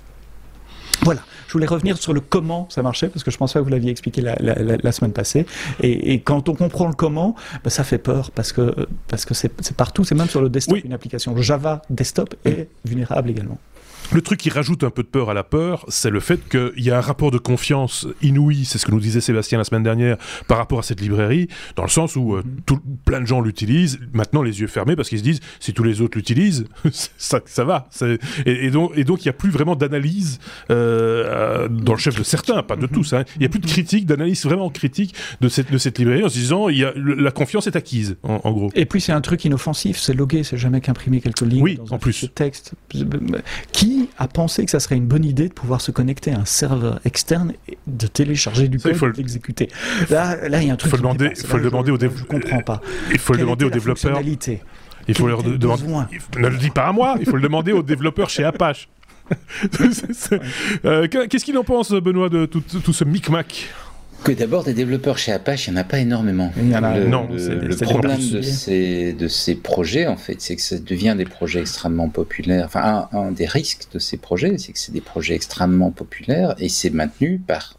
Voilà, je voulais revenir sur le comment ça marchait, parce que je pense pas que vous l'aviez expliqué la, semaine passée. Et, quand on comprend le comment, bah, ça fait peur, parce que parce que c'est partout, c'est même sur le desktop une application. Java desktop est vulnérable également. Le truc qui rajoute un peu de peur à la peur, c'est le fait qu'il y a un rapport de confiance inouï, c'est ce que nous disait Sébastien la semaine dernière, par rapport à cette librairie, dans le sens où euh, mhm. tout, plein de gens l'utilisent, maintenant les yeux fermés, parce qu'ils se disent, si tous les autres l'utilisent, ça, ça va. Et, donc il n'y a plus vraiment d'analyse euh, dans le chef de certains, pas de mhm. tous. Hein. Il n'y a plus de critique, d'analyse vraiment critique de cette, de cette librairie, en se disant, il y a, la confiance est acquise, en, gros. Et puis c'est un truc inoffensif, c'est logué, c'est jamais qu'imprimer quelques lignes oui, dans en plus. texte. Qui a pensé que ça serait une bonne idée de pouvoir se connecter à un serveur externe et de télécharger du code et l'exécuter Là, là, il y a un truc. Il faut, demander, faut le demander aux développeurs. Je comprends pas. Il faut le demander aux développeurs. Il faut leur demander. Ne le dis pas à moi. Il faut le demander aux développeurs chez Apache. Euh, qu'est-ce qu'il en pense, Benoît, de tout, tout ce micmac? Que d'abord, des développeurs chez Apache, il n'y en a pas énormément. Il y en a, le, non, le, problème de ces, de ces projets, en fait, c'est que ça devient des projets extrêmement populaires. Enfin, un, des risques de ces projets, c'est que c'est des projets extrêmement populaires et c'est maintenu par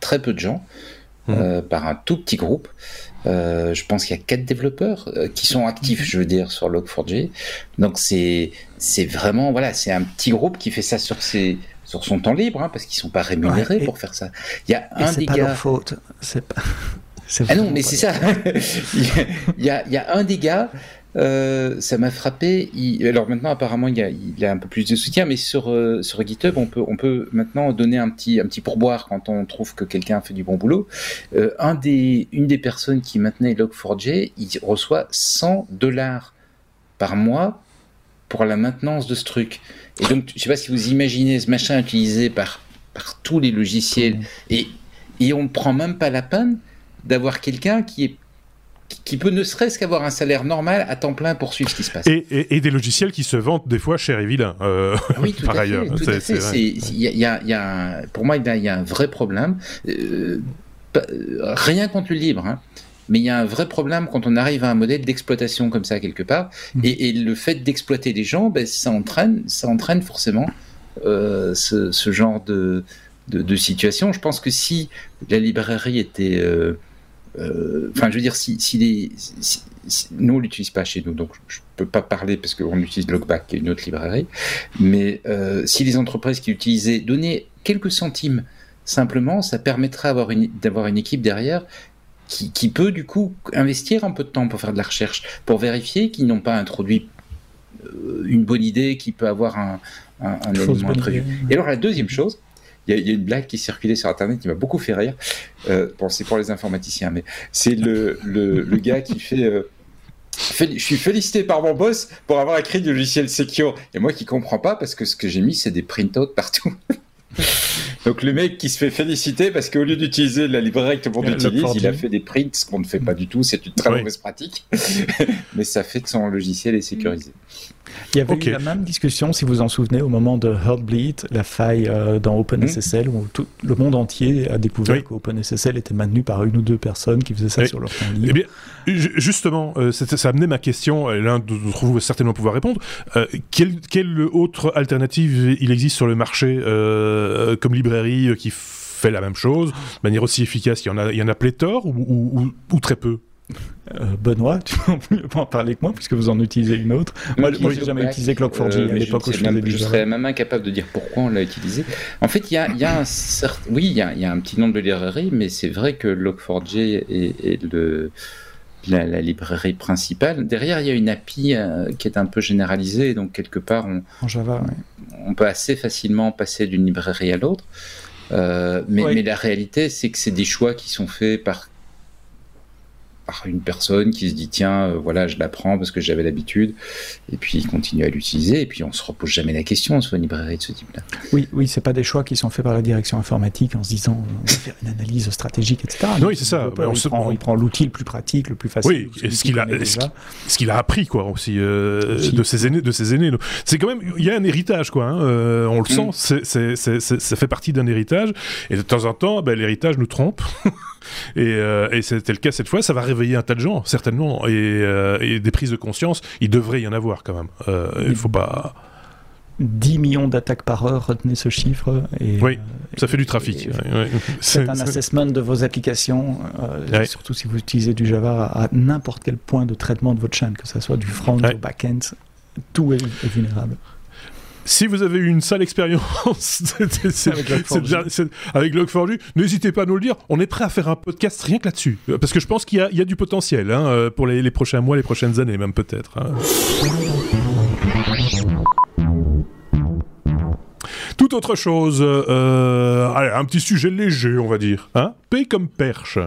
très peu de gens, mmh. euh, par un tout petit groupe. Euh, je pense qu'il y a quatre développeurs euh, qui sont actifs, mmh. je veux dire, sur Log4j. Donc c'est c'est vraiment voilà, c'est un petit groupe qui fait ça sur ses sur son temps libre, hein, parce qu'ils sont pas rémunérés pour faire ça. Il y a un des pas Leur faute. C'est pas. Ah non, mais c'est ça. il, y a, il, y a, un des gars, euh, ça m'a frappé. alors maintenant, apparemment, il y, a, il a un peu plus de soutien, mais sur, euh, sur GitHub, on peut, on peut maintenant donner un petit, un petit pourboire quand on trouve que quelqu'un fait du bon boulot. Euh, un des, une des personnes qui maintenait Log4j, il reçoit 100 dollars par mois pour la maintenance de ce truc. Et donc, je sais pas si vous imaginez ce machin utilisé par, par tous les logiciels, et, et on ne prend même pas la peine d'avoir quelqu'un qui est qui peut ne serait-ce qu'avoir un salaire normal à temps plein pour suivre ce qui se passe. Et, et, des logiciels qui se vendent des fois cher et vilain, euh, oui, tout par à ailleurs. Fait, Y a, y a, pour moi, il y a un vrai problème. Euh, rien contre le libre, hein, mais il y a un vrai problème quand on arrive à un modèle d'exploitation comme ça quelque part. Mmh. Et, le fait d'exploiter les gens, ben, ça, entraîne, ça entraîne forcément euh, ce, ce, genre de, de, de, situation. Je pense que si la librairie était... Euh, euh, enfin, je veux dire, si, si les... nous, on l'utilise pas chez nous, donc je peux pas parler parce qu'on utilise Logback, qui est une autre librairie. Mais si les entreprises qui utilisaient donnaient quelques centimes simplement, ça permettrait d'avoir une, une équipe derrière qui, peut du coup investir un peu de temps pour faire de la recherche, pour vérifier qu'ils n'ont pas introduit euh, une bonne idée qui peut avoir un, élément imprévu. Et alors la deuxième chose, il y, a une blague qui circulait sur Internet qui m'a beaucoup fait rire. Euh, bon, c'est pour les informaticiens, mais c'est le, le, gars qui fait... Euh, je suis félicité par mon boss pour avoir écrit du logiciel secure. Et moi qui comprends pas parce que ce que j'ai mis, c'est des printouts partout. Donc le mec qui se fait féliciter parce qu'au lieu d'utiliser la librairie que tout le monde utilise, il a fait des prints, ce qu'on ne fait pas du tout, c'est une très mauvaise pratique, mais ça fait que son logiciel est sécurisé. Il y avait eu la même discussion, si vous en souvenez, au moment de Heartbleed, la faille euh, dans OpenSSL, où tout le monde entier a découvert qu'OpenSSL était maintenu par une ou deux personnes qui faisaient ça sur leur temps libre. Eh bien, justement, euh, ça amenait ma question, et l'un d'entre vous va certainement pouvoir répondre. Euh, quelle, quelle, autre alternative il existe sur le marché comme librairie qui fait la même chose, de manière aussi efficace Il y en a, il y en a pléthore ou, ou très peu? Euh, Benoît, tu peux en parler que moi puisque vous en utilisez une autre. Moi, moi j'ai jamais utilisé Clock4j euh, à l'époque où je faisais Je serais même incapable de dire pourquoi on l'a utilisé. En fait, il y a, y a un certain, oui, il y, a, y a, un petit nombre de librairies, mais c'est vrai que Log4j est, le la, librairie principale. Derrière, il y a une API euh, qui est un peu généralisée, donc quelque part, on, en Java, on peut assez facilement passer d'une librairie à l'autre. mais, mais, la réalité, c'est que c'est des choix qui sont faits par par une personne qui se dit tiens euh, voilà je l'apprends parce que j'avais l'habitude. Et puis il continue à l'utiliser. Et puis on se repose jamais la question sur une librairie de ce type là oui oui c'est pas des choix qui sont faits par la direction informatique en se disant euh, on va faire une analyse stratégique etc oui c'est ça. il, prend, l'outil le plus pratique le plus facile oui ce qu'il a ce qu'il a appris quoi aussi, euh, de ses aînés de ses aînés. C'est quand même il y a un héritage quoi hein, on le mm. sent c'est, ça fait partie d'un héritage. Et de temps en temps ben, l'héritage nous trompe Euh, et, c'était le cas cette fois. Ça va réveiller un tas de gens, certainement. Euh, et, des prises de conscience, il devrait y en avoir quand même. Euh, il ne faut pas. 10 millions d'attaques par heure, retenez ce chiffre. Et, oui, ça fait du trafic. C'est un assessment de vos applications, surtout si vous utilisez du Java à n'importe quel point de traitement de votre chaîne, que ce soit du front, du back-end, tout est vulnérable. Si vous avez eu une sale expérience avec Log4j, n'hésitez pas à nous le dire. On est prêt à faire un podcast rien que là-dessus. Parce que je pense qu'il y, a du potentiel hein, euh, pour les, prochains mois, les prochaines années, même peut-être. Hein. Tout autre chose, euh, allez, un petit sujet léger, on va dire. Hein comme perche.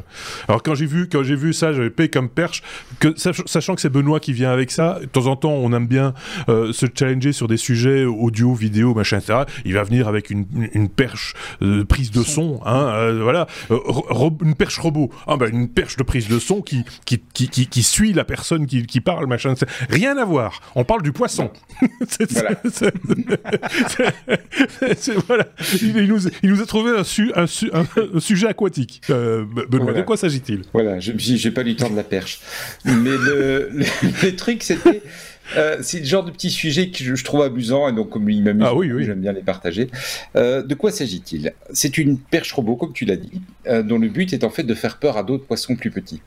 Alors quand j'ai vu, quand j'ai vu ça, j'avais paix comme perche, que, sachant que c'est Benoît qui vient avec ça, de temps en temps on aime bien euh, se challenger sur des sujets audio, vidéo, machin, etc. Il va venir avec une, une perche de prise de son, hein, euh, voilà, une perche robot, ah, ben, une perche de prise de son qui, qui, qui, qui, suit la personne qui, qui parle, machin, rien à voir. On parle du poisson. voilà. Il, nous, il, nous, a trouvé un, un sujet aquatique. Euh, Benoît, de quoi s'agit-il Voilà, je j'ai pas lu temps de la perche. Mais le, le, truc, c'était. Euh, c'est le genre de petit sujet que je, trouve amusant et donc comme il m'amuse, ah, oui, oui. j'aime bien les partager. Euh, de quoi s'agit-il? C'est une perche robot, comme tu l'as dit, dont le but est en fait de faire peur à d'autres poissons plus petits.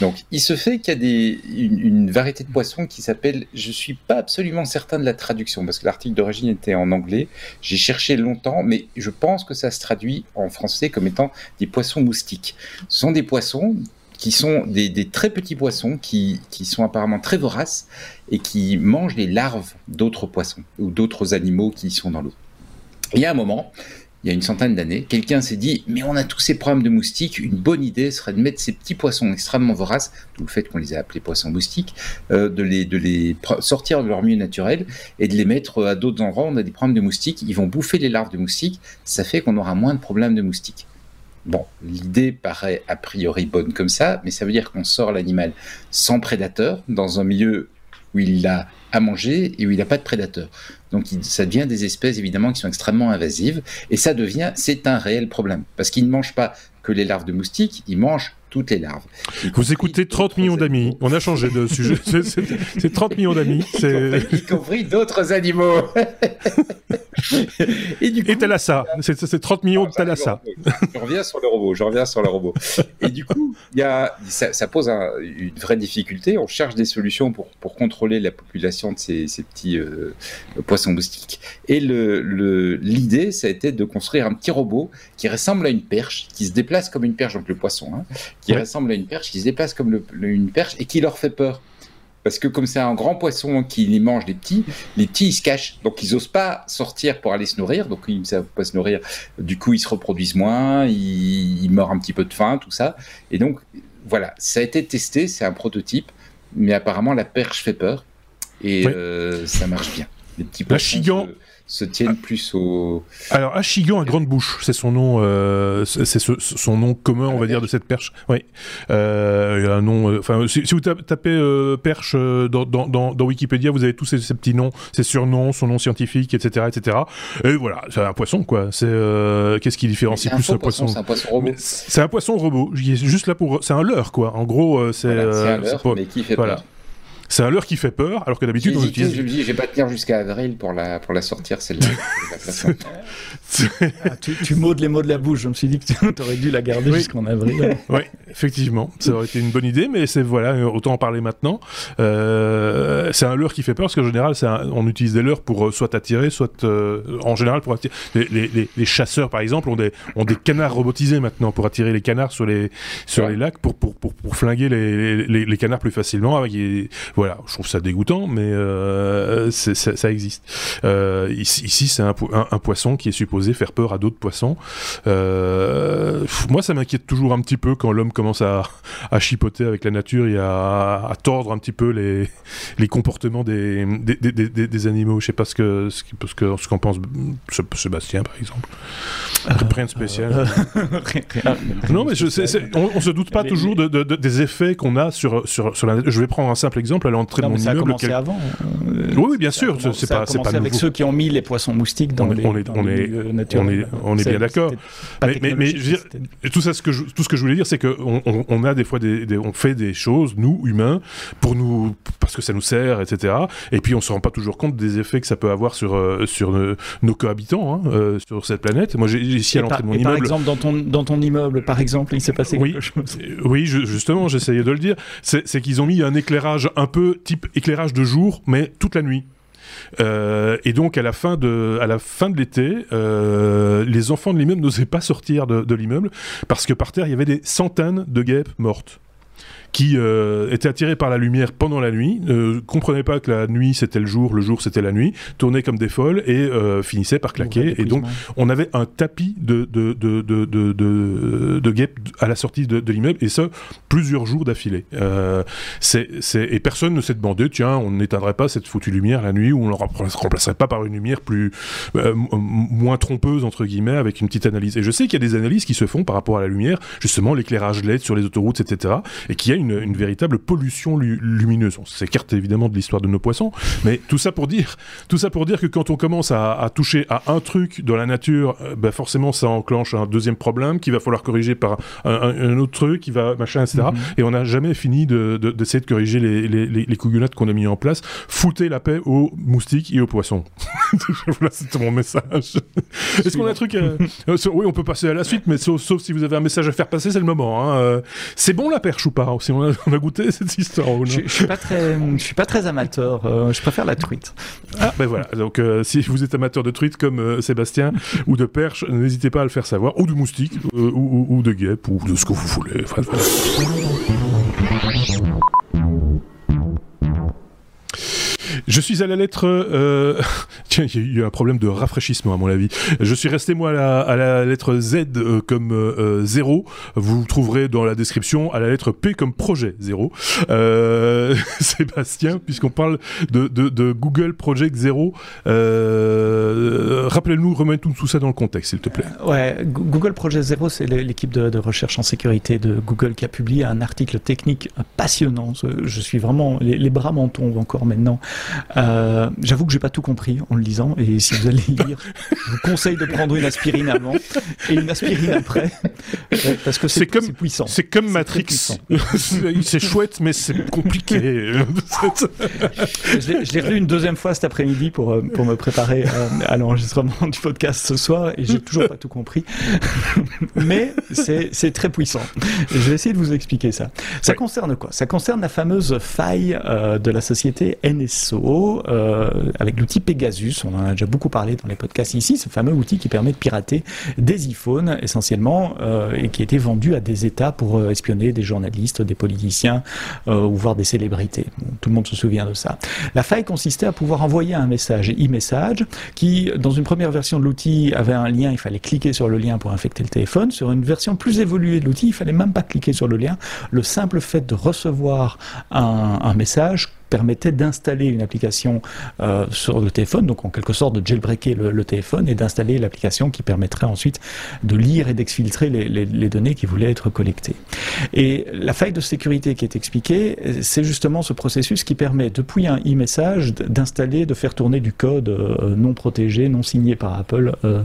Donc, il se fait qu'il y a des, une, variété de poissons qui s'appelle, je suis pas absolument certain de la traduction, parce que l'article d'origine était en anglais. J'ai cherché longtemps, mais je pense que ça se traduit en français comme étant des poissons moustiques. Ce sont des poissons qui sont des, très petits poissons qui, qui, sont apparemment très voraces et qui mangent les larves d'autres poissons ou d'autres animaux qui sont dans l'eau. Il y a un moment, il y a une centaine d'années, quelqu'un s'est dit Mais on a tous ces problèmes de moustiques, une bonne idée serait de mettre ces petits poissons extrêmement voraces, d'où le fait qu'on les a appelés poissons moustiques, euh, de, les, de les sortir de leur milieu naturel et de les mettre à d'autres endroits on a des problèmes de moustiques. Ils vont bouffer les larves de moustiques, ça fait qu'on aura moins de problèmes de moustiques. Bon, l'idée paraît a priori bonne comme ça, mais ça veut dire qu'on sort l'animal sans prédateur, dans un milieu où il a à manger et où il n'a pas de prédateur. Donc ça devient des espèces évidemment qui sont extrêmement invasives. Et ça devient, c'est un réel problème. Parce qu'ils ne mangent pas que les larves de moustiques, ils mangent toutes les larves. Vous écoutez 30 millions d'amis. On a changé de sujet. C'est 30 millions d'amis. Y compris d'autres animaux. et du coup, et Thalassa. C'est 30 millions de Thalassa. Je reviens sur le robot. Je reviens sur le robot. Et du coup, y a, ça, pose une vraie difficulté. On cherche des solutions pour, pour contrôler la population de ces, ces petits euh, poissons moustiques. Et l'idée, le, l'idée, ça a été de construire un petit robot qui ressemble à une perche, qui se déplace comme une perche, donc le poisson, hein, qui ressemble à une perche, qui se déplace comme une perche et qui leur fait peur. Parce que comme c'est un grand poisson qui les mange les petits, les petits ils se cachent, donc ils n'osent pas sortir pour aller se nourrir, donc ils ne savent pas se nourrir. Du coup ils se reproduisent moins, ils, meurent un petit peu de faim, tout ça. Et donc voilà, ça a été testé, c'est un prototype, mais apparemment la perche fait peur et euh, ça marche bien. Les petits poissons se tiennent ah. plus au. Alors Achigan à grande bouche, c'est son nom, euh, c'est son nom commun, on va dire, de cette perche. Oui. Euh, il y a un nom. Euh, enfin, si, vous tapez perche dans, dans, dans, Wikipédia, vous avez tous ces, petits noms, ses surnoms, son nom scientifique, etc., etc. Et voilà, c'est un poisson, quoi. C'est qu'est-ce qui différencie plus un poisson C'est un poisson robot. C'est un poisson robot. Juste là pour, c'est un leurre, quoi. En gros, c'est. un leurre, mais qui fait voilà. C'est un leurre qui fait peur, alors que d'habitude on utilise. Je me dis, je vais pas tenir jusqu'à avril pour la, pour la sortir, celle-là. ah, tu, tu les mots de la bouche. Je me suis dit que tu aurais dû la garder jusqu'en avril. oui, effectivement. Ça aurait été une bonne idée, mais c'est voilà, autant en parler maintenant. Euh, c'est un leurre qui fait peur, parce qu'en général, on utilise des leurres pour euh, soit attirer, soit. Euh, en général, pour attirer. Les, les, les, chasseurs, par exemple, ont des, ont des canards robotisés maintenant pour attirer les canards sur les, sur les lacs, pour, pour, pour, pour flinguer les, les, canards plus facilement. Avec, voilà, je trouve ça dégoûtant, mais euh, ça, existe. Euh, ici, c'est un, poisson qui est supposé faire peur à d'autres poissons. Euh, moi, ça m'inquiète toujours un petit peu quand l'homme commence à, chipoter avec la nature et à, tordre un petit peu les, les comportements des, des, animaux. Je sais pas ce que ce qu'en pense Sébastien, par exemple. Rien de spécial. non, mais je, on, on, se doute pas toujours des effets qu'on a sur, sur, sur la. Je vais prendre un simple exemple à l'entrée de mon ça immeuble. A commencé avant. Euh, oui, bien sûr. C'est pas, c'est pas avec ceux qui ont mis les poissons moustiques dans on les, on est, on est, on est, on est bien d'accord. Mais, mais, je veux dire, tout ça, ce que je, tout ce que je voulais dire, c'est que on, on, a des fois des, on fait des choses, nous humains, pour nous, parce que ça nous sert, etc. Et puis on se rend pas toujours compte des effets que ça peut avoir sur euh, sur nos cohabitants, hein, euh, sur cette planète. Moi, j'ai ici à l'entrée de mon immeuble. Par exemple, dans ton dans ton immeuble, par exemple, il s'est passé oui, quelque chose. Oui, justement, j'essayais de le dire. C'est qu'ils ont mis un éclairage un peu type éclairage de jour, mais toute la nuit. et donc à la fin de, à la fin de l'été, les enfants de l'immeuble n'osaient pas sortir de, de l'immeuble parce que par terre il y avait des centaines de guêpes mortes qui euh, était attiré par la lumière pendant la nuit, ne comprenait pas que la nuit c'était le jour, le jour c'était la nuit, tournait comme des folles et euh, finissait par claquer. Et donc on avait un tapis de, de, de, de, de, guêpes à la sortie de, l'immeuble et ça plusieurs jours d'affilée. Euh, c'est, et personne ne s'est demandé, tiens, on n'éteindrait pas cette foutue lumière la nuit ou on ne la remplacerait pas par une lumière plus euh, moins trompeuse entre guillemets avec une petite analyse. Et je sais qu'il y a des analyses qui se font par rapport à la lumière, justement l'éclairage LED sur les autoroutes, etc. Et qu'il y a une une, véritable pollution lumineuse. On s'écarte évidemment de l'histoire de nos poissons, mais tout ça pour dire, tout ça pour dire que quand on commence à, toucher à un truc dans la nature, euh, bah forcément ça enclenche un deuxième problème qu'il va falloir corriger par un, autre truc, qui va machin, etc. Mhm. Et on n'a jamais fini d'essayer de, de, de, corriger les, les, les, qu'on a mis en place. Foutez la paix aux moustiques et aux poissons. voilà, c'était mon message. Est-ce qu'on a un truc euh, Oui, on peut passer à la suite, mais sauf, si vous avez un message à faire passer, c'est le moment. Hein. Euh, c'est bon la perche ou pas on a, goûté cette histoire je, je, suis pas très, je suis pas très amateur. Euh, je préfère la truite. Ah ben voilà. Donc euh, si vous êtes amateur de truite comme euh, Sébastien ou de perche, n'hésitez pas à le faire savoir, ou de moustique, ou, ou, de guêpe, ou de ce que vous voulez. Enfin, voilà. Je suis à la lettre. Euh... Tiens, il y a eu un problème de rafraîchissement à mon avis. Je suis resté moi à la, lettre Z euh, comme euh, zéro. Vous trouverez dans la description à la lettre P comme projet zéro. Euh, Sébastien, puisqu'on parle de, Google Project Zero, euh, rappelez-nous, remettons tout ça dans le contexte, s'il te plaît. ouais, Google Project Zero, c'est l'équipe de, recherche en sécurité de Google qui a publié un article technique passionnant. Je suis vraiment les, les bras m'en tombent encore maintenant euh, J'avoue que j'ai pas tout compris en le lisant, et si vous allez lire, je vous conseille de prendre une aspirine avant et une aspirine après, parce que c'est comme puissant. C'est comme Matrix. c'est chouette, mais c'est compliqué. je l'ai relu une deuxième fois cet après-midi pour euh, pour me préparer euh, à l'enregistrement du podcast ce soir, et j'ai toujours pas tout compris. mais c'est très puissant. je vais essayer de vous expliquer ça. Ça concerne quoi? Ça concerne la fameuse faille euh, de la société NSO euh, avec l'outil Pegasus. On en a déjà beaucoup parlé dans les podcasts ici, ce fameux outil qui permet de pirater des iPhones essentiellement euh, et qui était vendu à des États pour euh, espionner des journalistes, des politiciens ou voir des célébrités. tout le monde se souvient de ça. La faille consistait à pouvoir envoyer un message e-message qui, dans une première version de l'outil, avait un lien, il fallait cliquer sur le lien pour infecter le téléphone. Sur une version plus évoluée de l'outil, il fallait même pas cliquer sur le lien. Le simple fait de recevoir un message permettait d'installer une application euh, sur le téléphone, donc en quelque sorte de jailbreaker le, téléphone et d'installer l'application qui permettrait ensuite de lire et d'exfiltrer les, données qui voulaient être collectées. Et la faille de sécurité qui est expliquée, c'est justement ce processus qui permet, depuis un e-message, d'installer, de faire tourner du code euh, non protégé, non signé par Apple. Euh,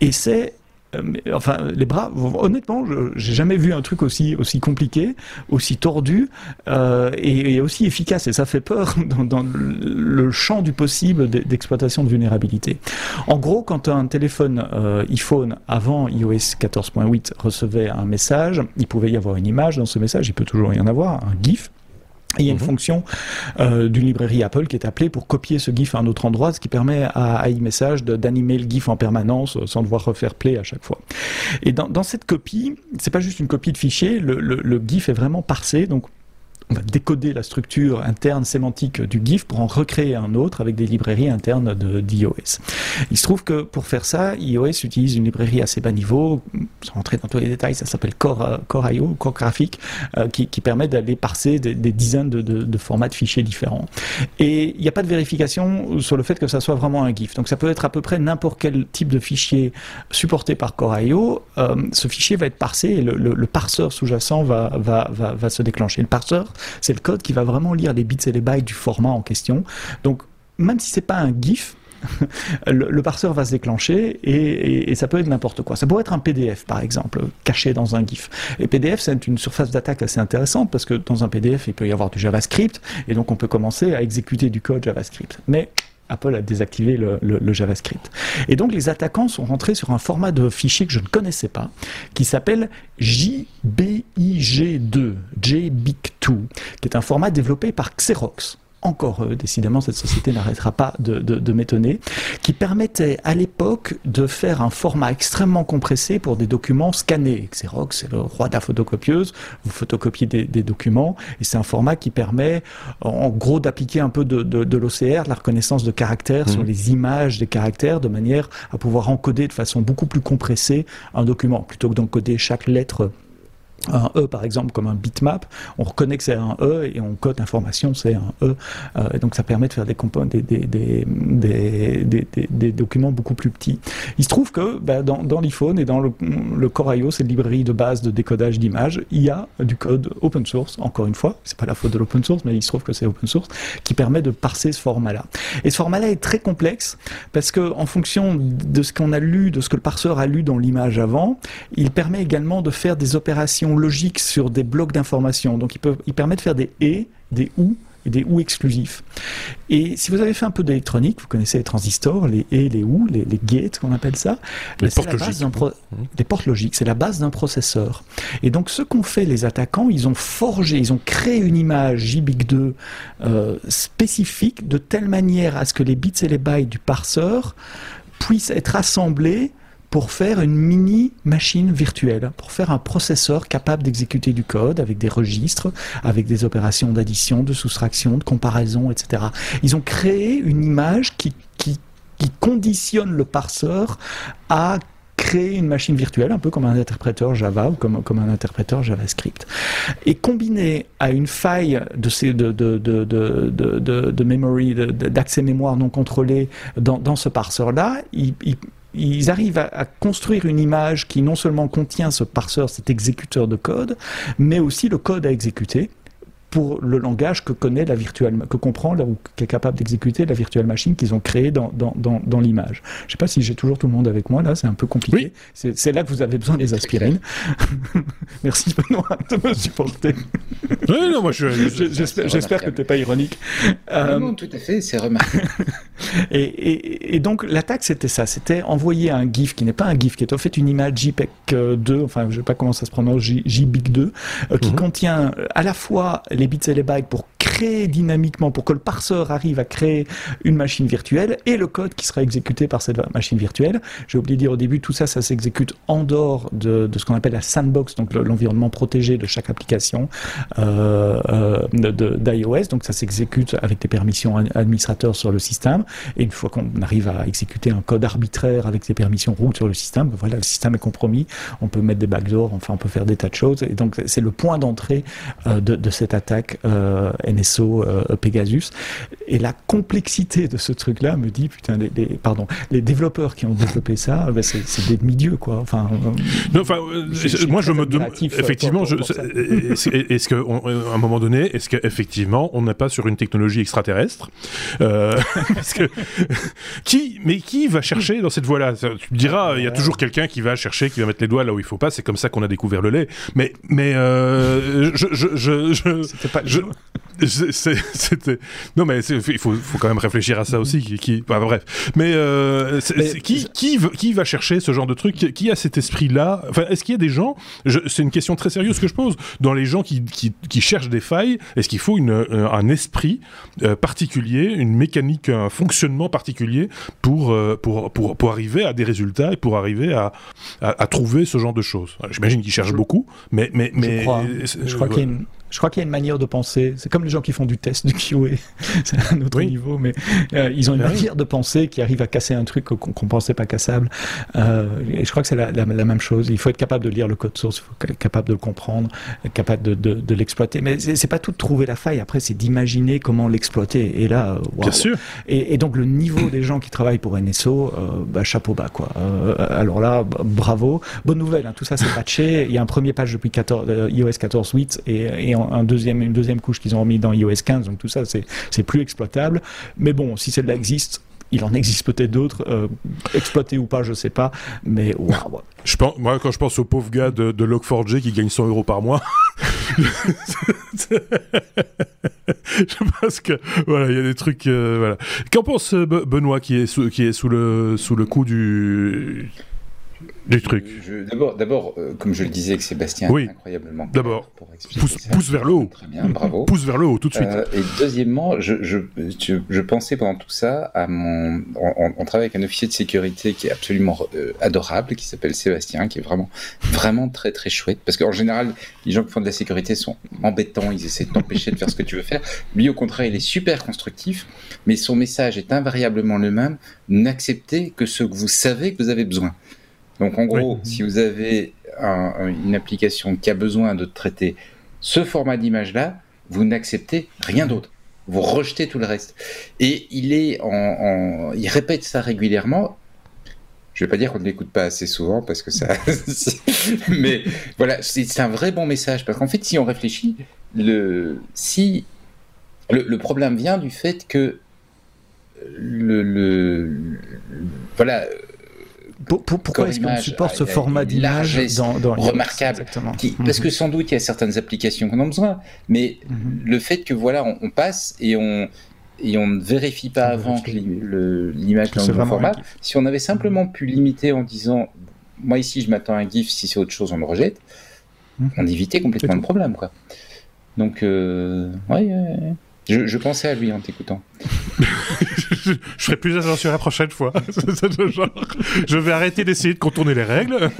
et c'est euh, enfin, les bras, honnêtement, j'ai jamais vu un truc aussi, compliqué, aussi tordu euh, et, aussi efficace. Et ça fait peur dans, le champ du possible d'exploitation de vulnérabilité. En gros, quand un téléphone euh, iPhone avant iOS 14.8 recevait un message, il pouvait y avoir une image dans ce message, il peut toujours y en avoir, un GIF il y a une mhm. fonction euh, d'une librairie Apple qui est appelée pour copier ce GIF à un autre endroit, ce qui permet à, iMessage d'animer le GIF en permanence euh, sans devoir refaire play à chaque fois. Et dans, dans cette copie, c'est pas juste une copie de fichier, le, le, le GIF est vraiment parsé, donc on va décoder la structure interne sémantique du GIF pour en recréer un autre avec des librairies internes d'iOS. Il se trouve que pour faire ça, iOS utilise une librairie assez bas niveau, sans rentrer dans tous les détails, ça s'appelle Core, Core.io, Core Graphique, euh, qui, permet d'aller parser des, dizaines de, formats de fichiers différents. Et il n'y a pas de vérification sur le fait que ça soit vraiment un GIF. Donc ça peut être à peu près n'importe quel type de fichier supporté par Core.io. Euh, ce fichier va être parsé et le, parseur sous-jacent va, va se déclencher. Le parseur, c'est le code qui va vraiment lire les bits et les bytes du format en question. Donc, même si c'est pas un GIF, le, parseur va se déclencher et, ça peut être n'importe quoi. Ça pourrait être un PDF, par exemple, caché dans un GIF. Et PDF, c'est une surface d'attaque assez intéressante parce que dans un PDF, il peut y avoir du JavaScript et donc on peut commencer à exécuter du code JavaScript. Mais Apple a désactivé le, JavaScript. Et donc les attaquants sont rentrés sur un format de fichier que je ne connaissais pas, qui s'appelle JBIG2, JBIG2, qui est un format développé par Xerox. Encore euh, décidément cette société n'arrêtera pas de, de, m'étonner, qui permettait à l'époque de faire un format extrêmement compressé pour des documents scannés. Xerox, c'est le roi de la photocopieuse, vous photocopiez des, des documents, et c'est un format qui permet en gros d'appliquer un peu de, de l'OCR, la reconnaissance de caractères sur mmh. les images des caractères, de manière à pouvoir encoder de façon beaucoup plus compressée un document, plutôt que d'encoder chaque lettre un E par exemple comme un bitmap, on reconnaît que c'est un E et on code l'information c'est un E. Euh, et donc ça permet de faire des, documents beaucoup plus petits. Il se trouve que bah, dans, dans l'iPhone et dans le, le Core IO, cette librairie de base de décodage d'images, il y a du code open source, encore une fois, c'est pas la faute de l'open source, mais il se trouve que c'est open source, qui permet de parser ce format-là. Et ce format-là est très complexe parce que en fonction de ce qu'on a lu, de ce que le parseur a lu dans l'image avant, il permet également de faire des opérations logique sur des blocs d'informations. Donc il, peut, il permet de faire des et, des ou et des ou exclusifs. Et si vous avez fait un peu d'électronique, vous connaissez les transistors, les et, les ou, les, gates qu'on appelle ça. Les portes logiques. Les portes logiques, c'est la base d'un processeur. Et donc ce qu'ont fait les attaquants, ils ont forgé, ils ont créé une image JBIC2 euh, spécifique de telle manière à ce que les bits et les bytes du parseur puissent être assemblés pour faire une mini machine virtuelle, pour faire un processeur capable d'exécuter du code avec des registres, avec des opérations d'addition, de soustraction, de comparaison, etc. Ils ont créé une image qui, conditionne le parseur à créer une machine virtuelle, un peu comme un interpréteur Java ou comme, un interpréteur JavaScript. Et combiné à une faille de, ces, memory, d'accès mémoire non contrôlé dans, ce parseur-là, ils arrivent à, construire une image qui non seulement contient ce parseur, cet exécuteur de code, mais aussi le code à exécuter pour le langage que connaît la virtuelle, que comprend ou qui est capable d'exécuter la virtuelle machine qu'ils ont créée dans, dans, dans, l'image. Je ne sais pas si j'ai toujours tout le monde avec moi là, c'est un peu compliqué. C'est là que vous avez besoin des aspirines. Merci Benoît de me supporter. Oui, non, moi j'espère que tu n'es pas ironique. non, tout à fait, c'est remarquable. et, et, et, donc l'attaque c'était ça, c'était envoyer un GIF qui n'est pas un GIF, qui est en fait une image JPEG 2, enfin je ne sais pas comment ça se prononce, JBIC 2, euh, qui mhm. contient à la fois les bits et les bytes pour créer dynamiquement, pour que le parseur arrive à créer une machine virtuelle et le code qui sera exécuté par cette machine virtuelle. J'ai oublié de dire au début, tout ça, ça s'exécute en dehors de, ce qu'on appelle la sandbox, donc l'environnement protégé de chaque application euh, euh d'iOS. Donc ça s'exécute avec des permissions administrateurs sur le système. Et une fois qu'on arrive à exécuter un code arbitraire avec des permissions root sur le système, ben voilà, le système est compromis. On peut mettre des backdoors, enfin on peut faire des tas de choses. Et donc c'est le point d'entrée euh, de, cette attaque euh, NSO euh, Pegasus. Et la complexité de ce truc-là me dit, putain, les, pardon, les développeurs qui ont développé ça, ben, c'est des demi-dieux, quoi. Enfin, non, enfin moi je me demande, effectivement, est-ce qu'à un moment donné, est-ce qu'effectivement, on n'est pas sur une technologie extraterrestre parce que qui, mais qui va chercher dans cette voie-là? Tu me diras, il y a toujours quelqu'un qui va chercher, qui va mettre les doigts là où il faut pas. C'est comme ça qu'on a découvert le lait. Mais, mais je, je, je, je, C'était pas je, c'était non mais il faut, faut, quand même réfléchir à ça aussi qui, qui bref. Mais, euh, qui qui, qui va chercher ce genre de truc? Qui a cet esprit là enfin est-ce qu'il y a des gens? C'est une question très sérieuse que je pose. Dans les gens qui, cherchent des failles est-ce qu'il faut une, euh, un esprit euh, particulier une mécanique un fonctionnement particulier pour, pour, pour, pour arriver à des résultats et pour arriver à, à, trouver ce genre de choses? J'imagine qu'ils cherchent beaucoup mais mais mais je crois, je crois qu'il y a une je crois qu'il y a une manière de penser. C'est comme les gens qui font du test, du QA. c'est un autre niveau, mais euh, ils ont une ah manière de penser qui arrive à casser un truc qu'on ne pensait pas cassable. Euh, et je crois que c'est la, la, même chose. Il faut être capable de lire le code source, il faut être capable de le comprendre, être capable de, de, de l'exploiter. Mais c'est pas tout de trouver la faille. Après, c'est d'imaginer comment l'exploiter. Et là, wow. bien sûr. Et, et, donc le niveau des gens qui travaillent pour NSO, euh, bah, chapeau bas quoi. Euh, alors là, bravo. Bonne nouvelle. Hein, tout ça c'est patché. Il y a un premier patch depuis 14, euh, iOS 14.8 et, et deuxième, une deuxième couche qu'ils ont remis dans iOS 15, donc tout ça, c'est plus exploitable. Mais bon, si celle-là existe, il en existe peut-être d'autres, euh, ou pas, je sais pas, mais waouh. Je pense, moi, quand je pense au pauvre gars de, de Log4j qui gagne 100 euros par mois, je pense que voilà, il y a des trucs. Euh, voilà. Qu'en pense euh, Benoît qui est qui est sous le sous le coup du des trucs. D'abord, d'abord, euh, comme je le disais avec Sébastien, oui. incroyablement. D'abord, pousse, pousse, vers le haut. Très bien, bravo. Pousse vers le haut tout de suite. Euh, et deuxièmement, je, je, je, pensais pendant tout ça à mon. On, on, travaille avec un officier de sécurité qui est absolument euh, adorable, qui s'appelle Sébastien, qui est vraiment, vraiment très très chouette. Parce qu'en général, les gens qui font de la sécurité sont embêtants, ils essaient de t'empêcher de faire ce que tu veux faire. Lui, au contraire, il est super constructif, mais son message est invariablement le même. N'acceptez que ce que vous savez que vous avez besoin. Donc en gros, si vous avez une application qui a besoin de traiter ce format d'image-là, vous n'acceptez rien d'autre. Vous rejetez tout le reste. Et il est en, il répète ça régulièrement. Je vais pas dire qu'on ne l'écoute pas assez souvent parce que ça, mais voilà, c'est un vrai bon message parce qu'en fait, si on réfléchit, le si le, problème vient du fait que le, le voilà pourquoi est-ce qu'on supporte ce format d'image dans, dans remarquable Parce que mhm. sans doute il y a certaines applications qu'on a besoin, mais mhm. le fait que voilà, on, passe et on et on ne vérifie pas avant que l'image dans le format. Si on avait simplement pu limiter en disant, moi ici je m'attends à un GIF, si c'est autre chose on le rejette, mhm. on évitait complètement le problème, quoi. Donc, euh, ouais. Je, pensais à lui en t'écoutant. je, ferai plus attention la prochaine fois. je vais arrêter d'essayer de contourner les règles.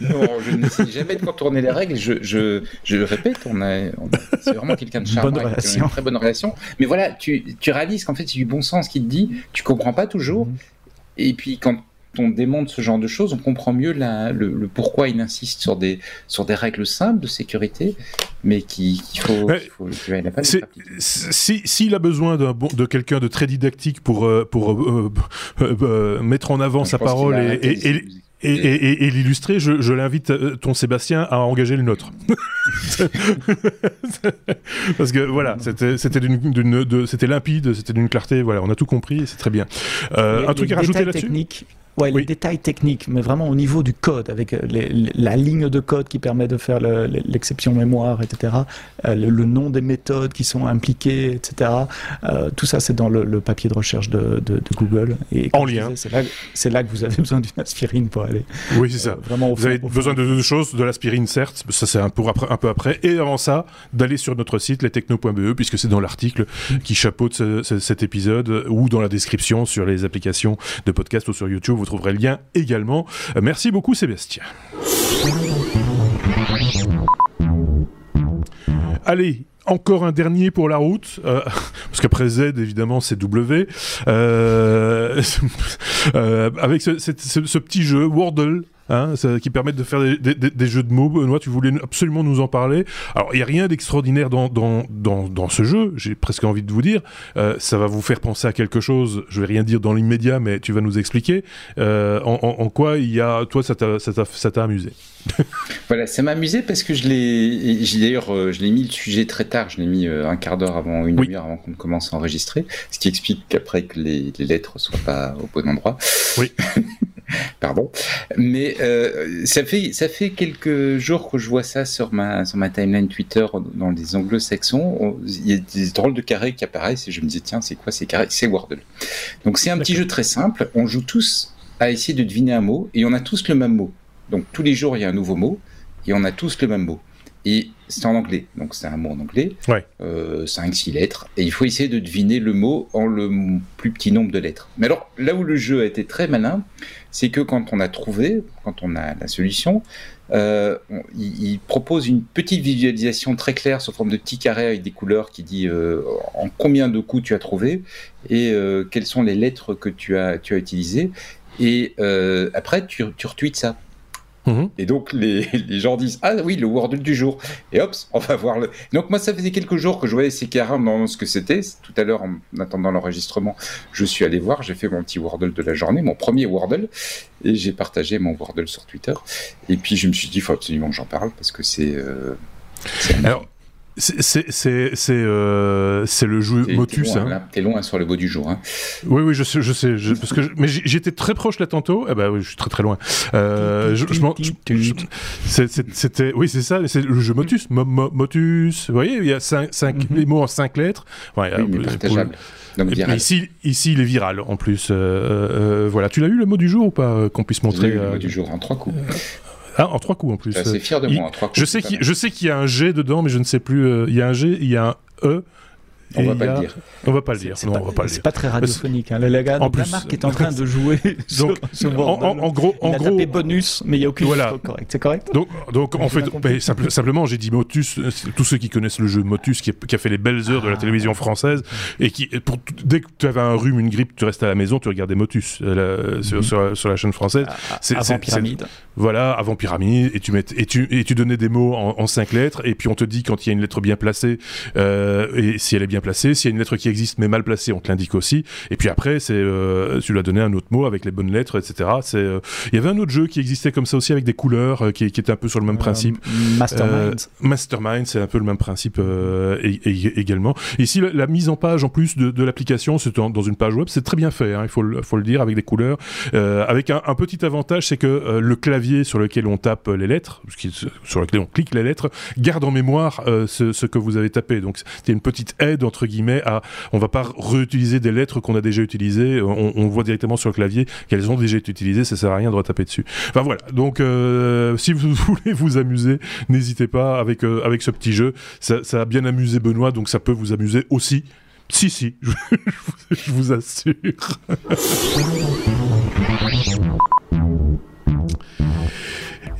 non, je n'essaie jamais de contourner les règles. Je, je, je le répète, on a, c'est vraiment quelqu'un de charmant, une, une très bonne relation. Mais voilà, tu, tu réalises qu'en fait, c'est du bon sens qui te dit. Tu comprends pas toujours. Mhm. Et puis quand on démontre ce genre de choses, on comprend mieux le, pourquoi il insiste sur des, sur des règles simples de sécurité, mais qu'il faut, S'il a besoin de quelqu'un de très didactique pour, euh, pour euh, euh, mettre en avant sa parole et, et, l'illustrer, je, l'invite, ton Sébastien, à engager le nôtre. Parce que voilà, c'était limpide, c'était d'une clarté, voilà, on a tout compris et c'est très bien. un truc à rajouter là-dessus? Ouais, les détails techniques, mais vraiment au niveau du code, avec euh, la ligne de code qui permet de faire l'exception mémoire, etc., euh, le, nom des méthodes qui sont impliquées, etc. Euh, tout ça, c'est dans le, papier de recherche de, Google. Et en lien. C'est là, là, que vous avez besoin d'une aspirine pour aller. Oui, c'est ça. vraiment vous avez besoin de deux choses, de l'aspirine, certes, ça c'est un, un peu après, et avant ça, d'aller sur notre site, lestechno.be, puisque c'est dans l'article qui chapeaute cet épisode, ou dans la description sur les applications de podcast ou sur YouTube vous trouverez le lien également. Euh, merci beaucoup Sébastien. Allez, encore un dernier pour la route, euh, parce qu'après Z, évidemment, c'est W. Euh, avec ce, petit jeu, Wordle, Hein, qui permettent de faire des, jeux de mots. Benoît, tu voulais absolument nous en parler. Alors, il n'y a rien d'extraordinaire dans, dans, dans, ce jeu, j'ai presque envie de vous dire. Euh, ça va vous faire penser à quelque chose, je vais rien dire dans l'immédiat, mais tu vas nous expliquer euh, en, quoi il y a, toi, ça t'a amusé? voilà, ça m'a amusé parce que je l'ai, d'ailleurs, euh, je l'ai mis le sujet très tard, je l'ai mis un quart d'heure avant, une demi-heure avant qu'on commence à enregistrer, ce qui explique qu'après que les, les lettres soient pas au bon endroit. Oui. Pardon. Mais euh, ça, fait, ça fait quelques jours que je vois ça sur ma, sur ma timeline Twitter dans les anglo-saxons. Il y a des drôles de carrés qui apparaissent et je me dis, tiens, c'est quoi ces carrés? C'est Wordle. Donc c'est un petit jeu très simple. On joue tous à essayer de deviner un mot et on a tous le même mot. Donc tous les jours, il y a un nouveau mot et on a tous le même mot. Et c'est en anglais, donc c'est un mot en anglais, ouais. 5-6 euh, lettres, et il faut essayer de deviner le mot en le plus petit nombre de lettres. Mais alors, là où le jeu a été très malin, c'est que quand on a trouvé, quand on a la solution, euh, il, propose une petite visualisation très claire sous forme de petits carrés avec des couleurs qui dit euh, en combien de coups tu as trouvé et euh, quelles sont les lettres que tu as, tu as utilisées. Et après, tu, tu retweets ça. Mhm. Et donc les, les, gens disent ah oui le Wordle du jour et hop on va voir le. Donc moi ça faisait quelques jours que je voyais ces carrés dans ce que c'était. Tout à l'heure en attendant l'enregistrement je suis allé voir j'ai fait mon petit Wordle de la journée mon premier Wordle et j'ai partagé mon Wordle sur Twitter. Et puis je me suis dit faut absolument que j'en parle parce que c'est euh, alors c'est euh, c'est le jeu Motus. Hein. T'es loin sur le beau du jour. Hein. Oui, oui, je sais, je sais. parce que mais j'étais très proche là tantôt. Eh ben, oui, je suis très très loin. Euh, C'était, oui, c'est ça. C'est le jeu Motus. Motus. Vous voyez, il y a cinq, cinq mm-hmm. les mots en cinq lettres. Ouais, oui, mais partageable. ici, ici, il est viral en plus. Euh, euh, voilà. Tu l'as eu le mot du jour ou pas qu'on puisse montrer Le mot du jour en trois coups. Ah, en trois coups en plus. Je suis fier de moi, en trois coups. Je sais qu'il y a un G dedans, mais je ne sais plus. Euh, il y a un G, il y a un E. On va pas le dire. On va pas le dire. C'est pas, très radiophonique. Hein. Le, gars de la marque est en train de jouer donc, sur, en, gros, en gros, bonus, mais il n'y a aucune voilà. correcte. C'est correct. Donc, donc en fait, simplement, j'ai dit Motus. Euh, tous ceux qui connaissent le jeu Motus, qui, a fait les belles heures de la ah. télévision française, et qui, pour, dès que tu avais un rhume, une grippe, tu restais à la maison, tu regardais Motus euh, mhm. sur, la chaîne française. Ah, c'est avant Pyramide. Voilà, avant Pyramide, et tu, mets, et, tu, et tu donnais des mots en, cinq lettres, et puis on te dit quand il y a une lettre bien placée, euh, et si elle est bien placée, s'il y a une lettre qui existe mais mal placée, on te l'indique aussi. Et puis après, c'est euh, tu lui as donné un autre mot avec les bonnes lettres, etc. C'est euh, il y avait un autre jeu qui existait comme ça aussi avec des couleurs, euh, qui, qui, était un peu sur le même principe. Mastermind. Mastermind, c'est un peu le même principe également. Ici, la, mise en page en plus de, de l'application, c'est dans une page web, c'est très bien fait. Hein, il faut le, faut le dire avec des couleurs, avec un, un, petit avantage, c'est que le clavier sur lequel on tape les lettres, sur lequel on clique les lettres, garde en mémoire ce, ce que vous avez tapé. Donc c'est une petite aide entre guillemets à on va pas réutiliser des lettres qu'on a déjà utilisées, on, voit directement sur le clavier qu'elles ont déjà été utilisées, ça sert à rien de retaper dessus. Enfin voilà, donc euh, si vous voulez vous amuser, n'hésitez pas avec, euh, avec ce petit jeu, ça, a bien amusé Benoît, donc ça peut vous amuser aussi. Si, si, je vous assure.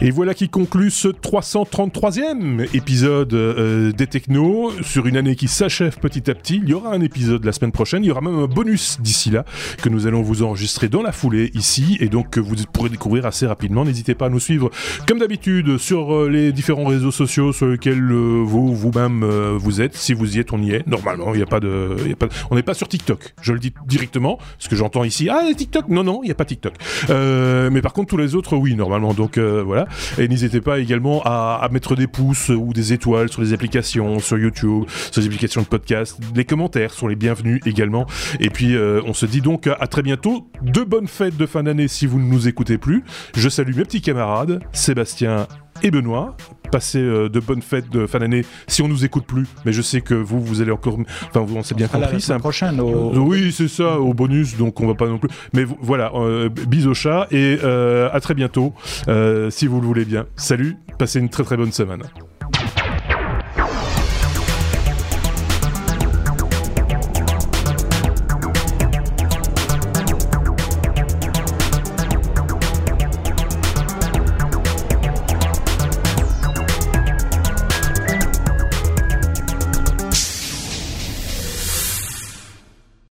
Et voilà qui conclut ce 333e épisode euh, des Technos sur une année qui s'achève petit à petit. Il y aura un épisode la semaine prochaine, il y aura même un bonus d'ici là que nous allons vous enregistrer dans la foulée ici et donc que vous pourrez découvrir assez rapidement. N'hésitez pas à nous suivre comme d'habitude sur euh, les différents réseaux sociaux sur lesquels euh, vous vous-même vous êtes. Si vous y êtes, on y est. Normalement, il n'y a pas de, y a pas on n'est pas sur TikTok. Je le dis directement parce que j'entends ici ah TikTok? Non non, il n'y a pas TikTok. mais par contre tous les autres oui normalement. Donc voilà. Et n'hésitez pas également à, mettre des pouces ou des étoiles sur les applications, sur YouTube, sur les applications de podcast. Les commentaires sont les bienvenus également. Et puis, euh, on se dit donc à très bientôt. De bonnes fêtes de fin d'année si vous ne nous écoutez plus. Je salue mes petits camarades, Sébastien et Benoît. Passez euh, de bonnes fêtes de fin d'année si on nous écoute plus. Mais je sais que vous, vous allez encore. Enfin, vous, on s'est bien compris. C'est un prochain. Au... Oui, c'est ça, au bonus, donc on va pas non plus. Mais voilà, euh, bisous au chat et euh, à très bientôt si vous le voulez bien. Salut, passez une très très bonne semaine.